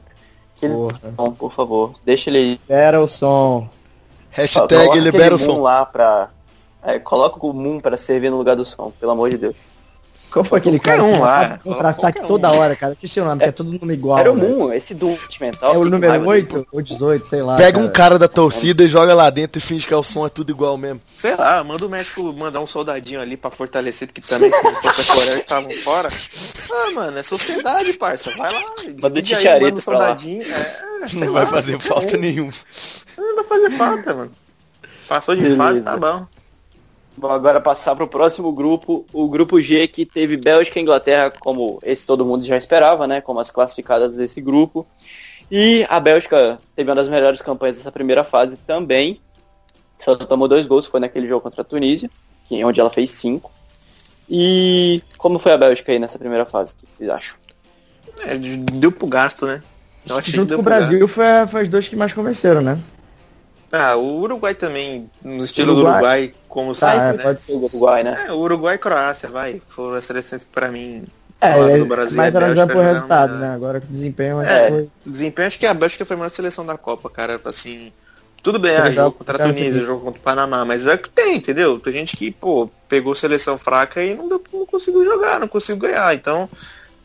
que ele, Porra. Bom, por favor, deixa ele Libera o som. Hashtag libera o som. lá pra é, coloca o Moon pra servir no lugar do som, pelo amor de Deus. Qual foi aquele Qualquer cara um lá, contra-ataque um. toda hora, cara? Que seu nome, é todo nome igual. Era o. Moon, esse do Mental. É o número 8 ou 18, sei lá. Pega um cara da torcida e joga lá dentro e finge que é o som é tudo igual mesmo. Sei lá, manda o México mandar um soldadinho ali pra fortalecer, porque também se não fosse a Coreia estavam fora. Ah, mano, é sociedade, parça. Vai lá. Manda o Titiarito manda um soldadinho. É, sei Não lá, vai fazer falta um. nenhuma. Não vai fazer falta, mano. Passou de Beleza. fase, tá bom. Vou agora passar para o próximo grupo, o grupo G, que teve Bélgica e Inglaterra, como esse todo mundo já esperava, né? Como as classificadas desse grupo. E a Bélgica teve uma das melhores campanhas dessa primeira fase também. Só tomou dois gols, foi naquele jogo contra a Tunísia, que, onde ela fez cinco. E como foi a Bélgica aí nessa primeira fase? O que vocês acham? É, deu pro gasto, né? Eu achei que Junto deu com o. Brasil foi, foi os dois que mais convenceram, né? Ah, o Uruguai também, no estilo Uruguai. do Uruguai, como Tá, sempre, é, né? pode O Uruguai, né? É, o Uruguai e Croácia, vai. Foram as seleções que pra mim. É, do é Brasil, mas era já por resultado, né? Agora o desempenho É, que foi. o desempenho, acho que a Bélgica foi a melhor seleção da Copa, cara. Assim, tudo bem, ah, legal, jogo contra a Tunísia, jogo contra o Panamá, mas é o que tem, entendeu? Tem gente que, pô, pegou seleção fraca e não, deu- não conseguiu jogar, não conseguiu ganhar. Então,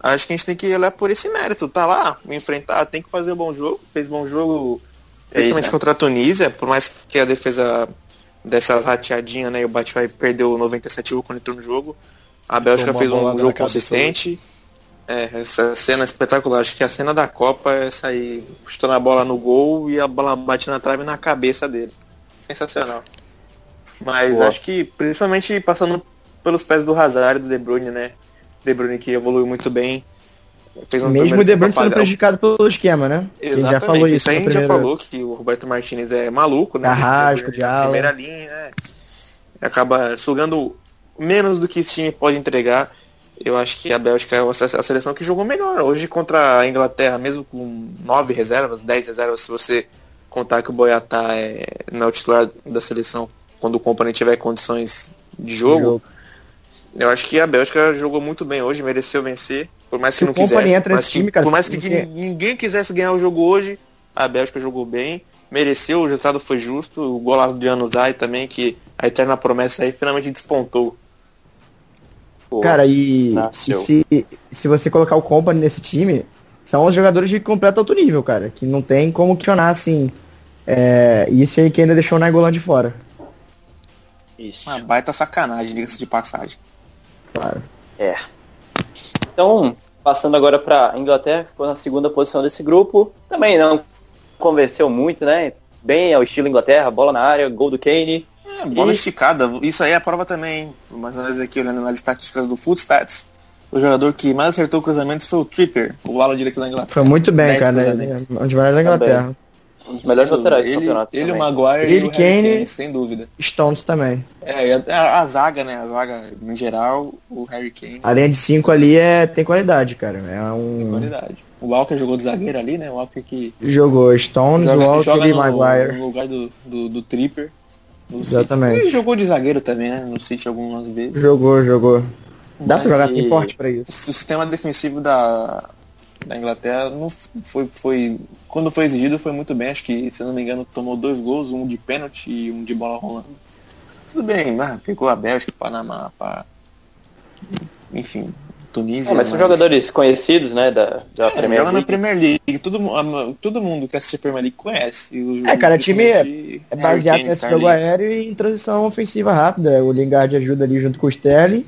acho que a gente tem que olhar por esse mérito. Tá lá, enfrentar, tem que fazer um bom jogo. Fez bom jogo, principalmente contra a Tunísia, por mais que a defesa dessas rateadinhas, né, e o Batshuayi perdeu 97 gols quando entrou no jogo. A Bélgica fez um jogo consistente. É, essa cena é espetacular. Acho que a cena da Copa é essa aí, chutando a bola no gol e a bola bate na trave na cabeça dele. Sensacional. Mas Boa. acho que principalmente passando pelos pés do Hazard e do De Bruyne, né? De Bruyne que evoluiu muito bem. Fez um Mesmo o De tempo sendo prejudicado pelo esquema, né? Ele Exatamente. já falou isso aí a gente já falou que o Roberto Martinez é maluco, né? Carrasco, Ele de ala. Primeira linha, né? Acaba sugando menos do que esse time pode entregar. Eu acho que a Bélgica é a seleção que jogou melhor. Hoje contra a Inglaterra, mesmo com nove reservas, dez reservas, se você contar que o Boiatá é, não é o titular da seleção quando o componente tiver condições de jogo, jogo. eu acho que a Bélgica jogou muito bem hoje, mereceu vencer. Por mais que Se não quisesse. entra por nesse mais que- time, cara, por mais que, que ninguém quisesse ganhar o jogo hoje, a Bélgica jogou bem, mereceu, o resultado foi justo. O golaço de Anuzai também, que a eterna promessa aí finalmente despontou. Pô, Cara, e, e se, se você colocar o Company nesse time, são os jogadores de completo alto nível, cara. Que não tem como questionar, assim. É, e isso aí que ainda deixou o Nainggolan de fora. Isso. Uma baita sacanagem, diga-se de passagem. Claro. É. Então, passando agora para Inglaterra, que ficou na segunda posição desse grupo. Também não convenceu muito, né? Bem ao estilo Inglaterra, bola na área, gol do Kane. É, bola E- esticada, isso aí é a prova também, hein? Mais ou menos aqui olhando nas estatísticas do Footstats. O jogador que mais acertou cruzamentos foi o Tripper, o ala direito da Inglaterra. Foi muito bem, cara. Né? dos melhores da Inglaterra. Um dos melhores laterais do campeonato. Ele, o. Maguire Ele, e o Harry Kane. Kane, sem dúvida. Stones também. É, e a, a- zaga, né? A zaga, no geral, o Harry Kane A linha de 5 ali é, tem qualidade, cara. É tem um. qualidade. O Walker jogou de zagueiro ali, né? O Walker que Jogou Stones, joga, Walker joga e no, Maguire. no lugar do, do, do Tripper. no City. Exatamente. Ele jogou de zagueiro também, né? No City algumas vezes. Jogou, jogou. Dá pra Mas jogar e- assim forte pra isso. o sistema defensivo da, da Inglaterra não foi, foi. Quando foi exigido foi muito bem, acho que, se eu não me engano, tomou dois gols, um de pênalti e um de bola rolando. Tudo bem, mas pegou a Bélgica, Panamá, pá. Enfim, Tunísia. É, mas são mas- jogadores conhecidos, né, da, da É, Premier joga na League. Premier League, todo, todo mundo que assiste a Premier League conhece. O- É, cara, o time é- É baseado nesse jogo aéreo e em transição ofensiva rápida. O Lingard ajuda ali junto com o Sterling.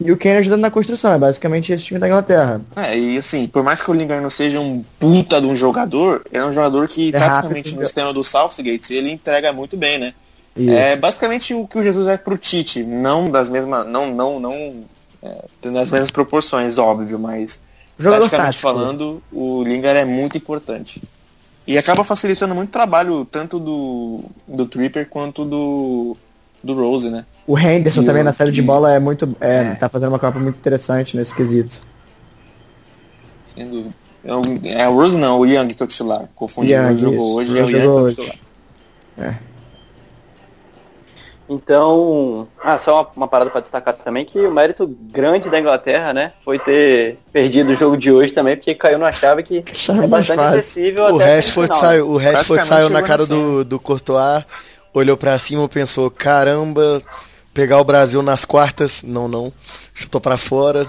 E o Kane ajudando na construção. É basicamente esse time da Inglaterra. É, e assim, por mais que o Lingard não seja um puta de um jogador, ele é um jogador que, É taticamente, no sistema do Southgate, ele entrega muito bem, né? Isso. É basicamente o que o Jesus é pro Tite, não das mesmas, não, não, não, é, nas mesmas proporções, óbvio, mas Jogador taticamente tático. falando, o Lingard é muito importante. E acaba facilitando muito o trabalho, tanto do, do Tripper quanto do, do Rose, né? O Henderson E também o- na série de bola é muito. É, É. tá fazendo uma Copa muito interessante nesse quesito. Sem dúvida. É o, é o Rose não, o Young que é o titular. Confundi, o Young, Rose jogou hoje, é o Young que é jogou o hoje. titular. Então, ah, só uma, uma parada para destacar também que o mérito grande da Inglaterra, né, foi ter perdido o jogo de hoje também, porque caiu numa chave que Chave é bastante fácil. acessível O até Rashford saiu, o Rashford saiu na cara do, do Courtois, olhou pra cima e pensou, caramba, pegar o Brasil nas quartas, não, não, chutou pra fora.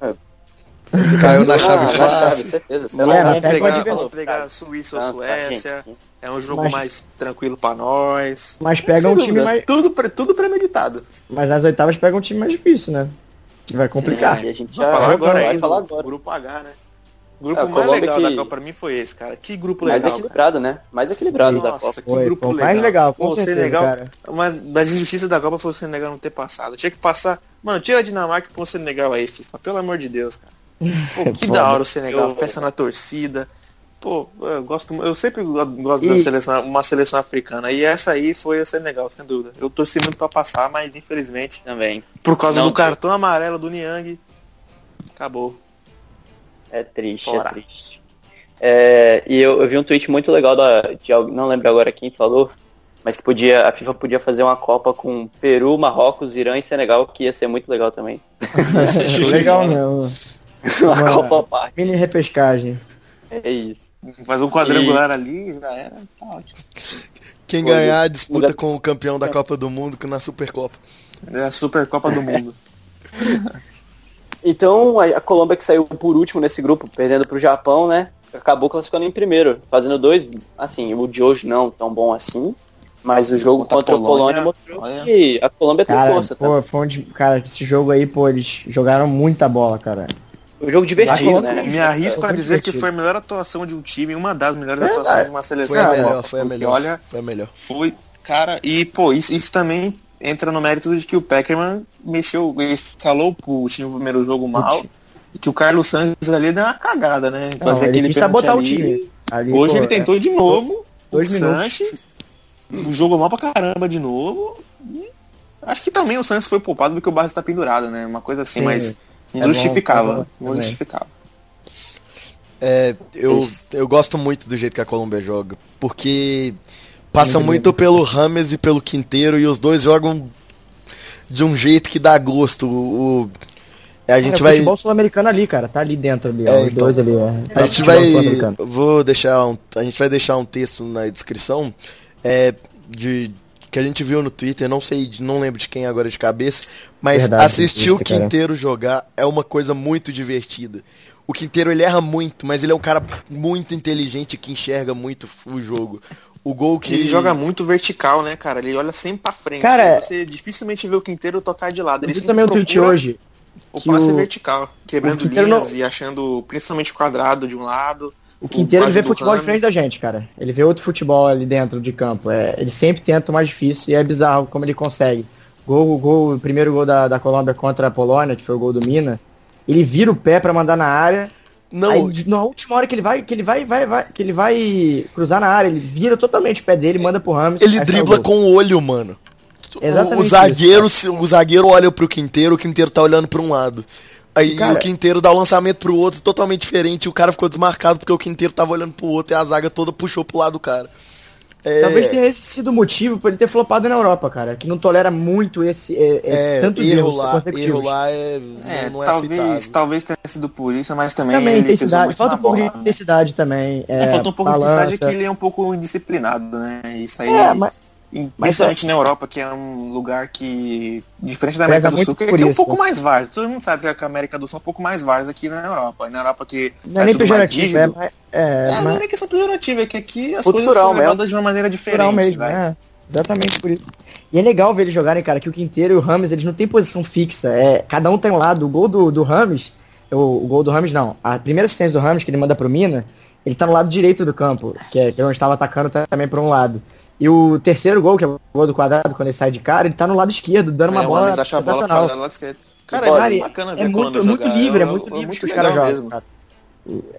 É. Caiu na Ah, chave na fácil. chave, certeza. Lá, vamos, até pegar, vamos pegar Suíça ou Ah, tá, Suécia. É um jogo Mas- mais tranquilo pra nós. Mas pega um time dúvida, mais. Tudo, pre- tudo premeditado. Mas nas oitavas pega um time mais difícil, né? Que vai complicar. Sim, a gente Vai já falar vai agora falar aí, falar do agora. grupo H, né? O grupo É, mais legal que- da Copa pra mim foi esse, cara. Que grupo Mais legal. cara. equilibrado, né? Mais equilibrado da Nossa, Copa. que Foi, grupo foi o legal. mais legal, com Pô, o certeza, Senegal, cara. Uma das injustiças da Copa foi o Senegal não ter passado. Tinha que passar. Mano, tira a Dinamarca e põe o Senegal aí, FIFA. Pelo amor de Deus, cara. Pô, que da hora o Senegal, Eu- festa na torcida. Pô, eu gosto, eu sempre go- gosto E- da seleção, uma seleção africana. E essa aí foi o Senegal, sem dúvida. Eu torci muito pra passar, mas infelizmente, Também. por causa Não, do cartão amarelo do Niang, acabou. É triste, Fora. é triste. É, e eu, eu vi um tweet muito legal da, de alguém, não lembro agora quem falou, mas que podia, a FIFA podia fazer uma Copa com Peru, Marrocos, Irã e Senegal, que ia ser muito legal também. legal mesmo. uma Uma- Copa à parte. Mini repescagem. É isso. Faz um quadrangular ali, já era, tá ótimo. Quem Pô, ganhar a disputa lugar- com o campeão da Copa do Mundo que na Supercopa. É a Supercopa do Mundo. Então a, a Colômbia que saiu por último nesse grupo, perdendo pro Japão, né? Acabou classificando em primeiro, fazendo dois, assim, o de hoje não tão bom assim, mas o jogo Contra a contra a Polônia Polônia, mostrou olha. que a Colômbia tem Cara, força, tá? pô, foi onde, cara, esse jogo aí, pô, eles jogaram muita bola, cara. O jogo divertido, né? Me arrisco Foi a dizer que divertido. foi a melhor atuação de um time, uma das melhores Verdade. atuações de uma seleção. Foi a melhor, Copa, foi a melhor. Olha, Foi a melhor. foi, cara, e pô, isso, isso também entra no mérito de que o Peckerman mexeu, ele escalou o time no primeiro jogo mal, e que o Carlos Santos ali deu uma cagada, né? Não, ele quis pênalti sabotar o ali. time. Ali, Hoje pô, ele tentou de novo, Dois o minutos. Sanches, jogou mal pra caramba de novo. e acho que também o Santos foi poupado porque o Barros tá pendurado, né? Uma coisa assim, Sim. mas não É justificava. é bom não também. justificava. É, eu, eu gosto muito do jeito que a Colômbia joga, porque passa Muito pelo Rames e pelo Quinteiro e os dois jogam de um jeito que dá gosto. O, o- a Cara, gente o vai futebol sul-americano ali, cara, tá ali dentro ali, ó, É, os então. dois ali, ó. a gente vai vou deixar um, a gente vai deixar um texto na descrição é, de que a gente viu no Twitter, não sei, não lembro de quem agora de cabeça, mas Verdade, assistir o Twitter, cara. Quinteiro jogar é uma coisa muito divertida. O Quinteiro ele erra muito, mas ele é um cara muito inteligente que enxerga muito o jogo. O gol que Ele joga muito vertical, né, cara? Ele olha sempre pra frente. Cara, Você dificilmente vê o Quinteiro tocar de lado. Eu Ele vi sempre também o tweet hoje. O que passe o- vertical, quebrando o linhas não- e achando principalmente quadrado de um lado. O Quinteiro ele passe vê futebol Rames. diferente da gente, cara. Ele vê outro futebol ali dentro de campo. É, ele sempre tenta o mais difícil e é bizarro como ele consegue. Gol, o gol, o primeiro gol da, da Colômbia contra a Polônia, que foi o gol do Mina. Ele vira o pé pra mandar na área. Não, Aí, na última hora que ele vai, que ele vai, vai, vai, que ele vai cruzar na área, ele vira totalmente o pé dele, manda pro Ramos. ele dribla o com o olho, mano. O- Exatamente o zagueiro, se- o zagueiro olha pro Quinteiro, o Quinteiro tá olhando pra um lado. Aí Cara- o Quinteiro dá o lançamento pro outro totalmente diferente, e o cara ficou desmarcado porque o Quinteiro tava olhando pro outro e a zaga toda puxou pro lado do cara. É, Talvez tenha esse sido o motivo por ele ter flopado na Europa, cara. Que não tolera muito esse. É, é, é, tantos erro erros lá, consecutivos. erro lá é, É, não é talvez, aceitável. talvez tenha sido por isso, mas também, Também intensidade. muito Falta um pouco de né? intensidade também. É, É, faltou um pouco de intensidade balança. que ele é um pouco indisciplinado, né? Isso aí, É, mas principalmente na Europa, que é um lugar que, diferente da América do Sul, que por aqui é um pouco mais várzea. Todo mundo sabe que a América do Sul é um pouco mais várzea aqui na Europa. E na Europa que não é nem pejorativo, é, mais- é, É, não mais é questão pejorativa, é que aqui as Cultural coisas são mesmo. levadas de uma maneira diferente. mesmo, vai. é. Exatamente por isso. E é legal ver eles jogarem, cara, que o Quinteiro e o Rames, eles não têm posição fixa. É, cada um tem um lado. O gol do, do Rames, o, o gol do Rames não. A primeira assistência do Rames, que ele manda pro Mina, ele tá no lado direito do campo, que é, que é onde estava atacando também por um lado. E o terceiro gol, que é o gol do quadrado, quando ele sai de cara, ele tá no lado esquerdo, dando uma É, bola Rames acha a bola lado esquerdo. Cara, Cara, é muito bacana ver é muito, muito jogar. livre, é É- muito é livre muito que os caras jogam, cara.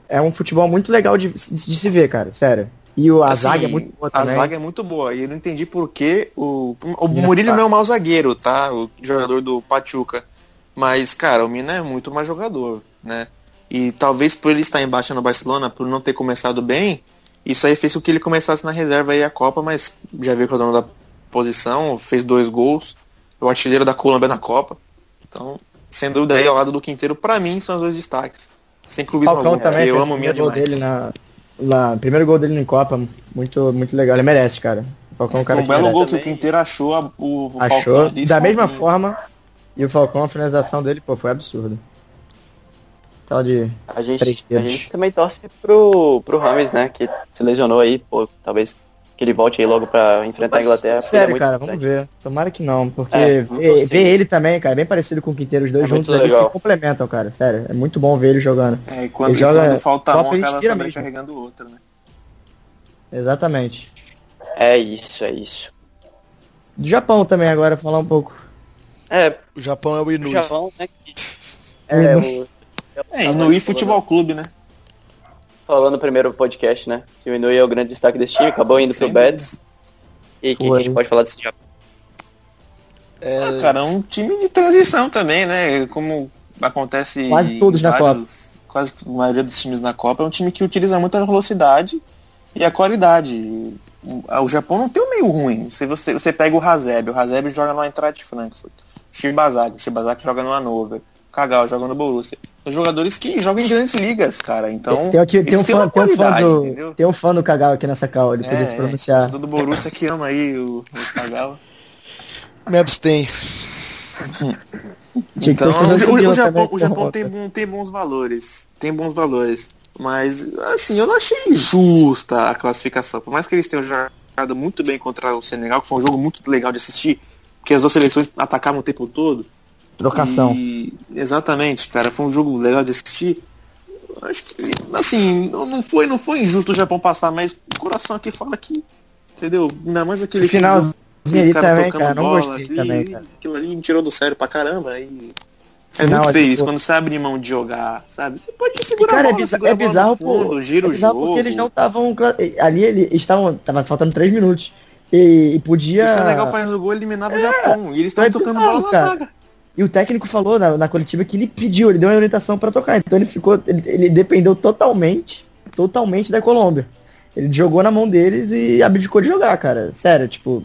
É um futebol muito legal de, de- se ver, cara, sério. E o, a Assim, zaga é muito boa A também. zaga é muito boa. E eu não entendi por que o. O Murilo tá. não é um mau zagueiro, tá? O jogador do Pachuca. Mas, cara, o Mina é muito mais jogador, né? E talvez por ele estar embaixo no Barcelona, por não ter começado bem, isso aí fez com que ele começasse na reserva aí a Copa, mas já veio com o dono da posição, fez dois gols, o artilheiro da Colômbia na Copa. Então, sem dúvida aí, ao lado do Quinteiro, pra mim, são os dois destaques. Sem clubismo Falcão algum, também, porque eu amo gol demais. dele na, lá, primeiro gol dele em Copa, muito, muito legal. Ele merece, cara. O Falcão é Foi cara um que belo gol que o Quinteiro achou a- o, o Achou. Falcão ali Da mesma forma, e o Falcão, a finalização dele, pô, foi absurdo. Aquela de. A gente, a gente também torce pro, pro Rames, né? Que se lesionou aí, pô, talvez que ele volte aí logo pra enfrentar a Inglaterra. é Sério, muito cara, vamos ver. Tomara que não, porque É, ver, ele também, cara, é bem parecido com o Quinteiro, os dois É juntos ali se complementam, cara. Sério, é muito bom ver ele jogando. É, e quando, Ele joga- quando falta um, acaba mesmo. sobrecarregando o outro, né? Exatamente. É isso, é isso. Do Japão também agora, falar um pouco. É, O Japão é o o Inui. Japão, né? que- É, o, É, e no I Futebol Clube, né? falando no primeiro podcast, né? Que o Inui é o grande destaque desse time, acabou indo pro Betis. E o que, que a gente pode falar desse Japão? Ah, cara, é um time de transição também, né? Como acontece Quase em todos na vários- Quase a maioria dos times na Copa é um time que utiliza muito a velocidade e a qualidade. O, o Japão não tem um meio ruim. Se você, você pega o Hazeb, o Hazeb joga no Eintracht Frankfurt. Shibazaki, o Shibazaki joga no Hannover. Kagawa joga no Borussia. São jogadores que jogam em grandes ligas, cara. Então, tem, aqui, tem, eles um têm fã, uma tem, um fã qualidade, do, entendeu? tem um fã do Kagawa aqui nessa cal, ele podia É, se é, pronunciar. todo Borussia que ama aí o, o Kagawa. Me abstém. Então, o, o- o Japão, o Japão tem, bom- tem bons valores. Tem bons valores. Mas, assim, eu não achei justa a classificação. Por mais que eles tenham jogado muito bem contra o Senegal, que foi um jogo muito legal de assistir, porque as duas seleções atacavam o tempo todo. Trocação. E, exatamente, cara, foi um jogo legal de assistir. Acho que, assim, não foi, não foi injusto o Japão passar, mas o coração aqui fala que, entendeu? Ainda mais aquele finalzinho aquele ali cara também, tocando cara, não bola, gostei aquilo, também, cara. aquilo ali me tirou do sério pra caramba. E é Final, muito é feio tipo- isso, quando você abre mão de jogar, sabe? Você pode segurar Cara, a é, bola, é a bola bizarro, fundo, pô. gira é o bizarro jogo. porque eles não estavam. Ali eles estavam. Tava faltando 3 minutos. E, e Se podia. o Senegal faz o gol, eliminava o Japão. E eles é estavam tocando bizarro, bola na cara. zaga. E o técnico falou na, na coletiva que ele pediu, ele deu uma orientação pra tocar. Então ele ficou. Ele, ele dependeu totalmente, totalmente da Colômbia. Ele jogou na mão deles e abdicou de jogar, cara. Sério, tipo.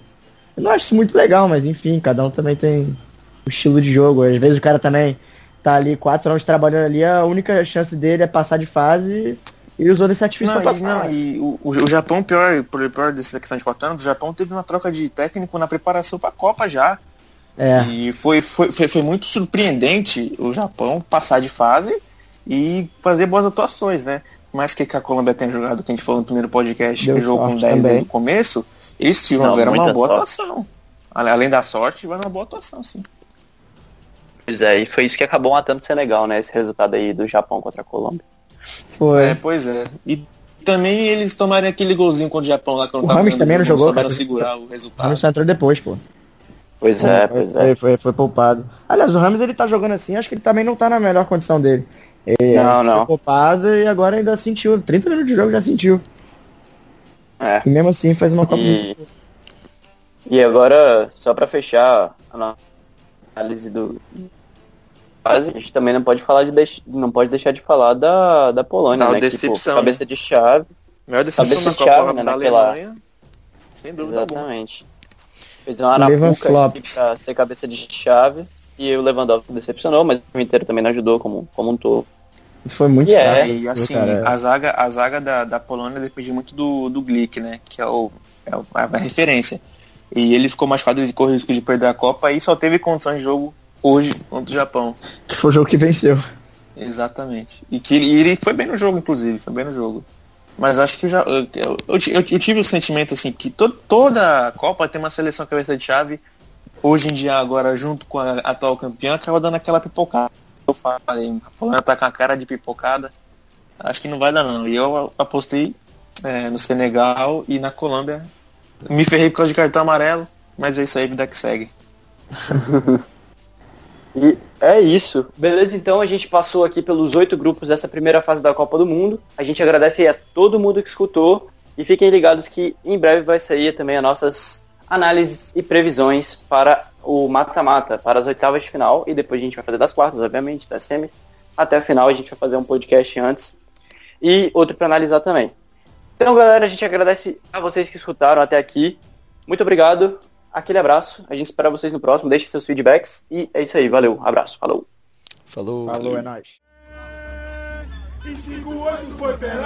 Eu não acho isso muito legal, mas enfim, cada um também tem o estilo de jogo. Às vezes o cara também tá ali quatro anos trabalhando ali, a única chance dele é passar de fase Ele usou desse artifício Não, pra e, passar. não, e o, o, o Japão, pior, por pior dessa questão de quatro anos, o Japão teve uma troca de técnico na preparação pra Copa já. É. E foi, foi, foi, foi muito surpreendente o Japão passar de fase e fazer boas atuações, né? Mas que, que a Colômbia tem jogado, que a gente falou no primeiro podcast, Deu que jogou com sorte 10 também. desde o começo, eles Não, tiveram uma boa sorte. atuação. Além da sorte, tiveram uma boa atuação, sim. Pois é, e foi isso que acabou matando o Senegal, né? Esse resultado aí do Japão contra a Colômbia. Foi. É, pois é. E também eles tomaram aquele golzinho contra o Japão lá quando O ganhando também não jogo, jogou, cara. segurar o O resultado. Ramos só entrou depois, pô. Pois é, pois é. Foi, foi, foi poupado. Aliás, o Ramos ele tá jogando assim, acho que ele também não tá na melhor condição dele. Ele Não, foi não. poupado e agora ainda sentiu. 30 minutos de jogo já sentiu. É. E mesmo assim faz uma Copa E, muito e agora, só pra fechar a nossa análise do fase, a gente também não pode falar de deix... não pode deixar de falar da, da Polônia, Da né? Que, decepção, pô, cabeça de chave. Melhor decepção Cabeça na de Copa chave, né, da naquela- Alemanha. Sem dúvida alguma. Fez uma arapuca aqui pra ser cabeça de chave. E o Lewandowski decepcionou, mas o time inteiro também não ajudou como, como um todo. Foi muito E é, E assim, cara. a zaga, a zaga da, da Polônia depende muito do, do Glick, né? Que é, o, é a referência. E ele ficou machucado, ele correu o risco de perder a Copa e só teve condição de jogo hoje contra o Japão. Que foi o jogo que venceu. Exatamente. E que ele, e ele foi bem no jogo, inclusive, foi bem no jogo. Mas acho que já. Eu, eu, eu, eu tive o sentimento assim que to, toda a Copa tem uma seleção cabeça de chave. Hoje em dia, agora, junto com a atual campeã, acaba dando aquela pipocada. Eu falei, a Polônia tá com a cara de pipocada. Acho que não vai dar não. E eu apostei é, no Senegal e na Colômbia. Me ferrei por causa de cartão amarelo, mas é isso aí, vida que segue. E é isso. Beleza, então a gente passou aqui pelos oito grupos dessa primeira fase da Copa do Mundo. A gente agradece a todo mundo que escutou. E fiquem ligados que em breve vai sair também as nossas análises e previsões para o mata-mata, para as oitavas de final. E depois a gente vai fazer das quartas, obviamente, das semis. Até a final a gente vai fazer um podcast antes. E outro para analisar também. Então, galera, a gente agradece a vocês que escutaram até aqui. Muito obrigado. Aquele abraço. A gente espera vocês no próximo. Deixem seus feedbacks. E é isso aí. Valeu. Abraço. Falou. Falou. Falou, é nóis. Em 58 foi Pelé,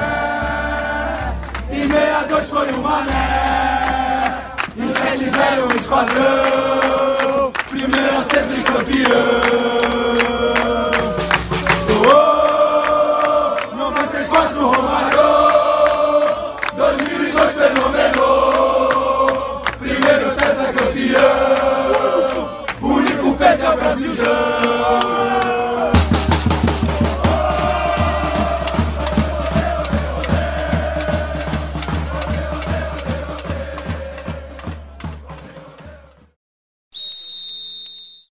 em 62 foi o Mané, em 70 um esquadrão, primeiro a ser tricampeão.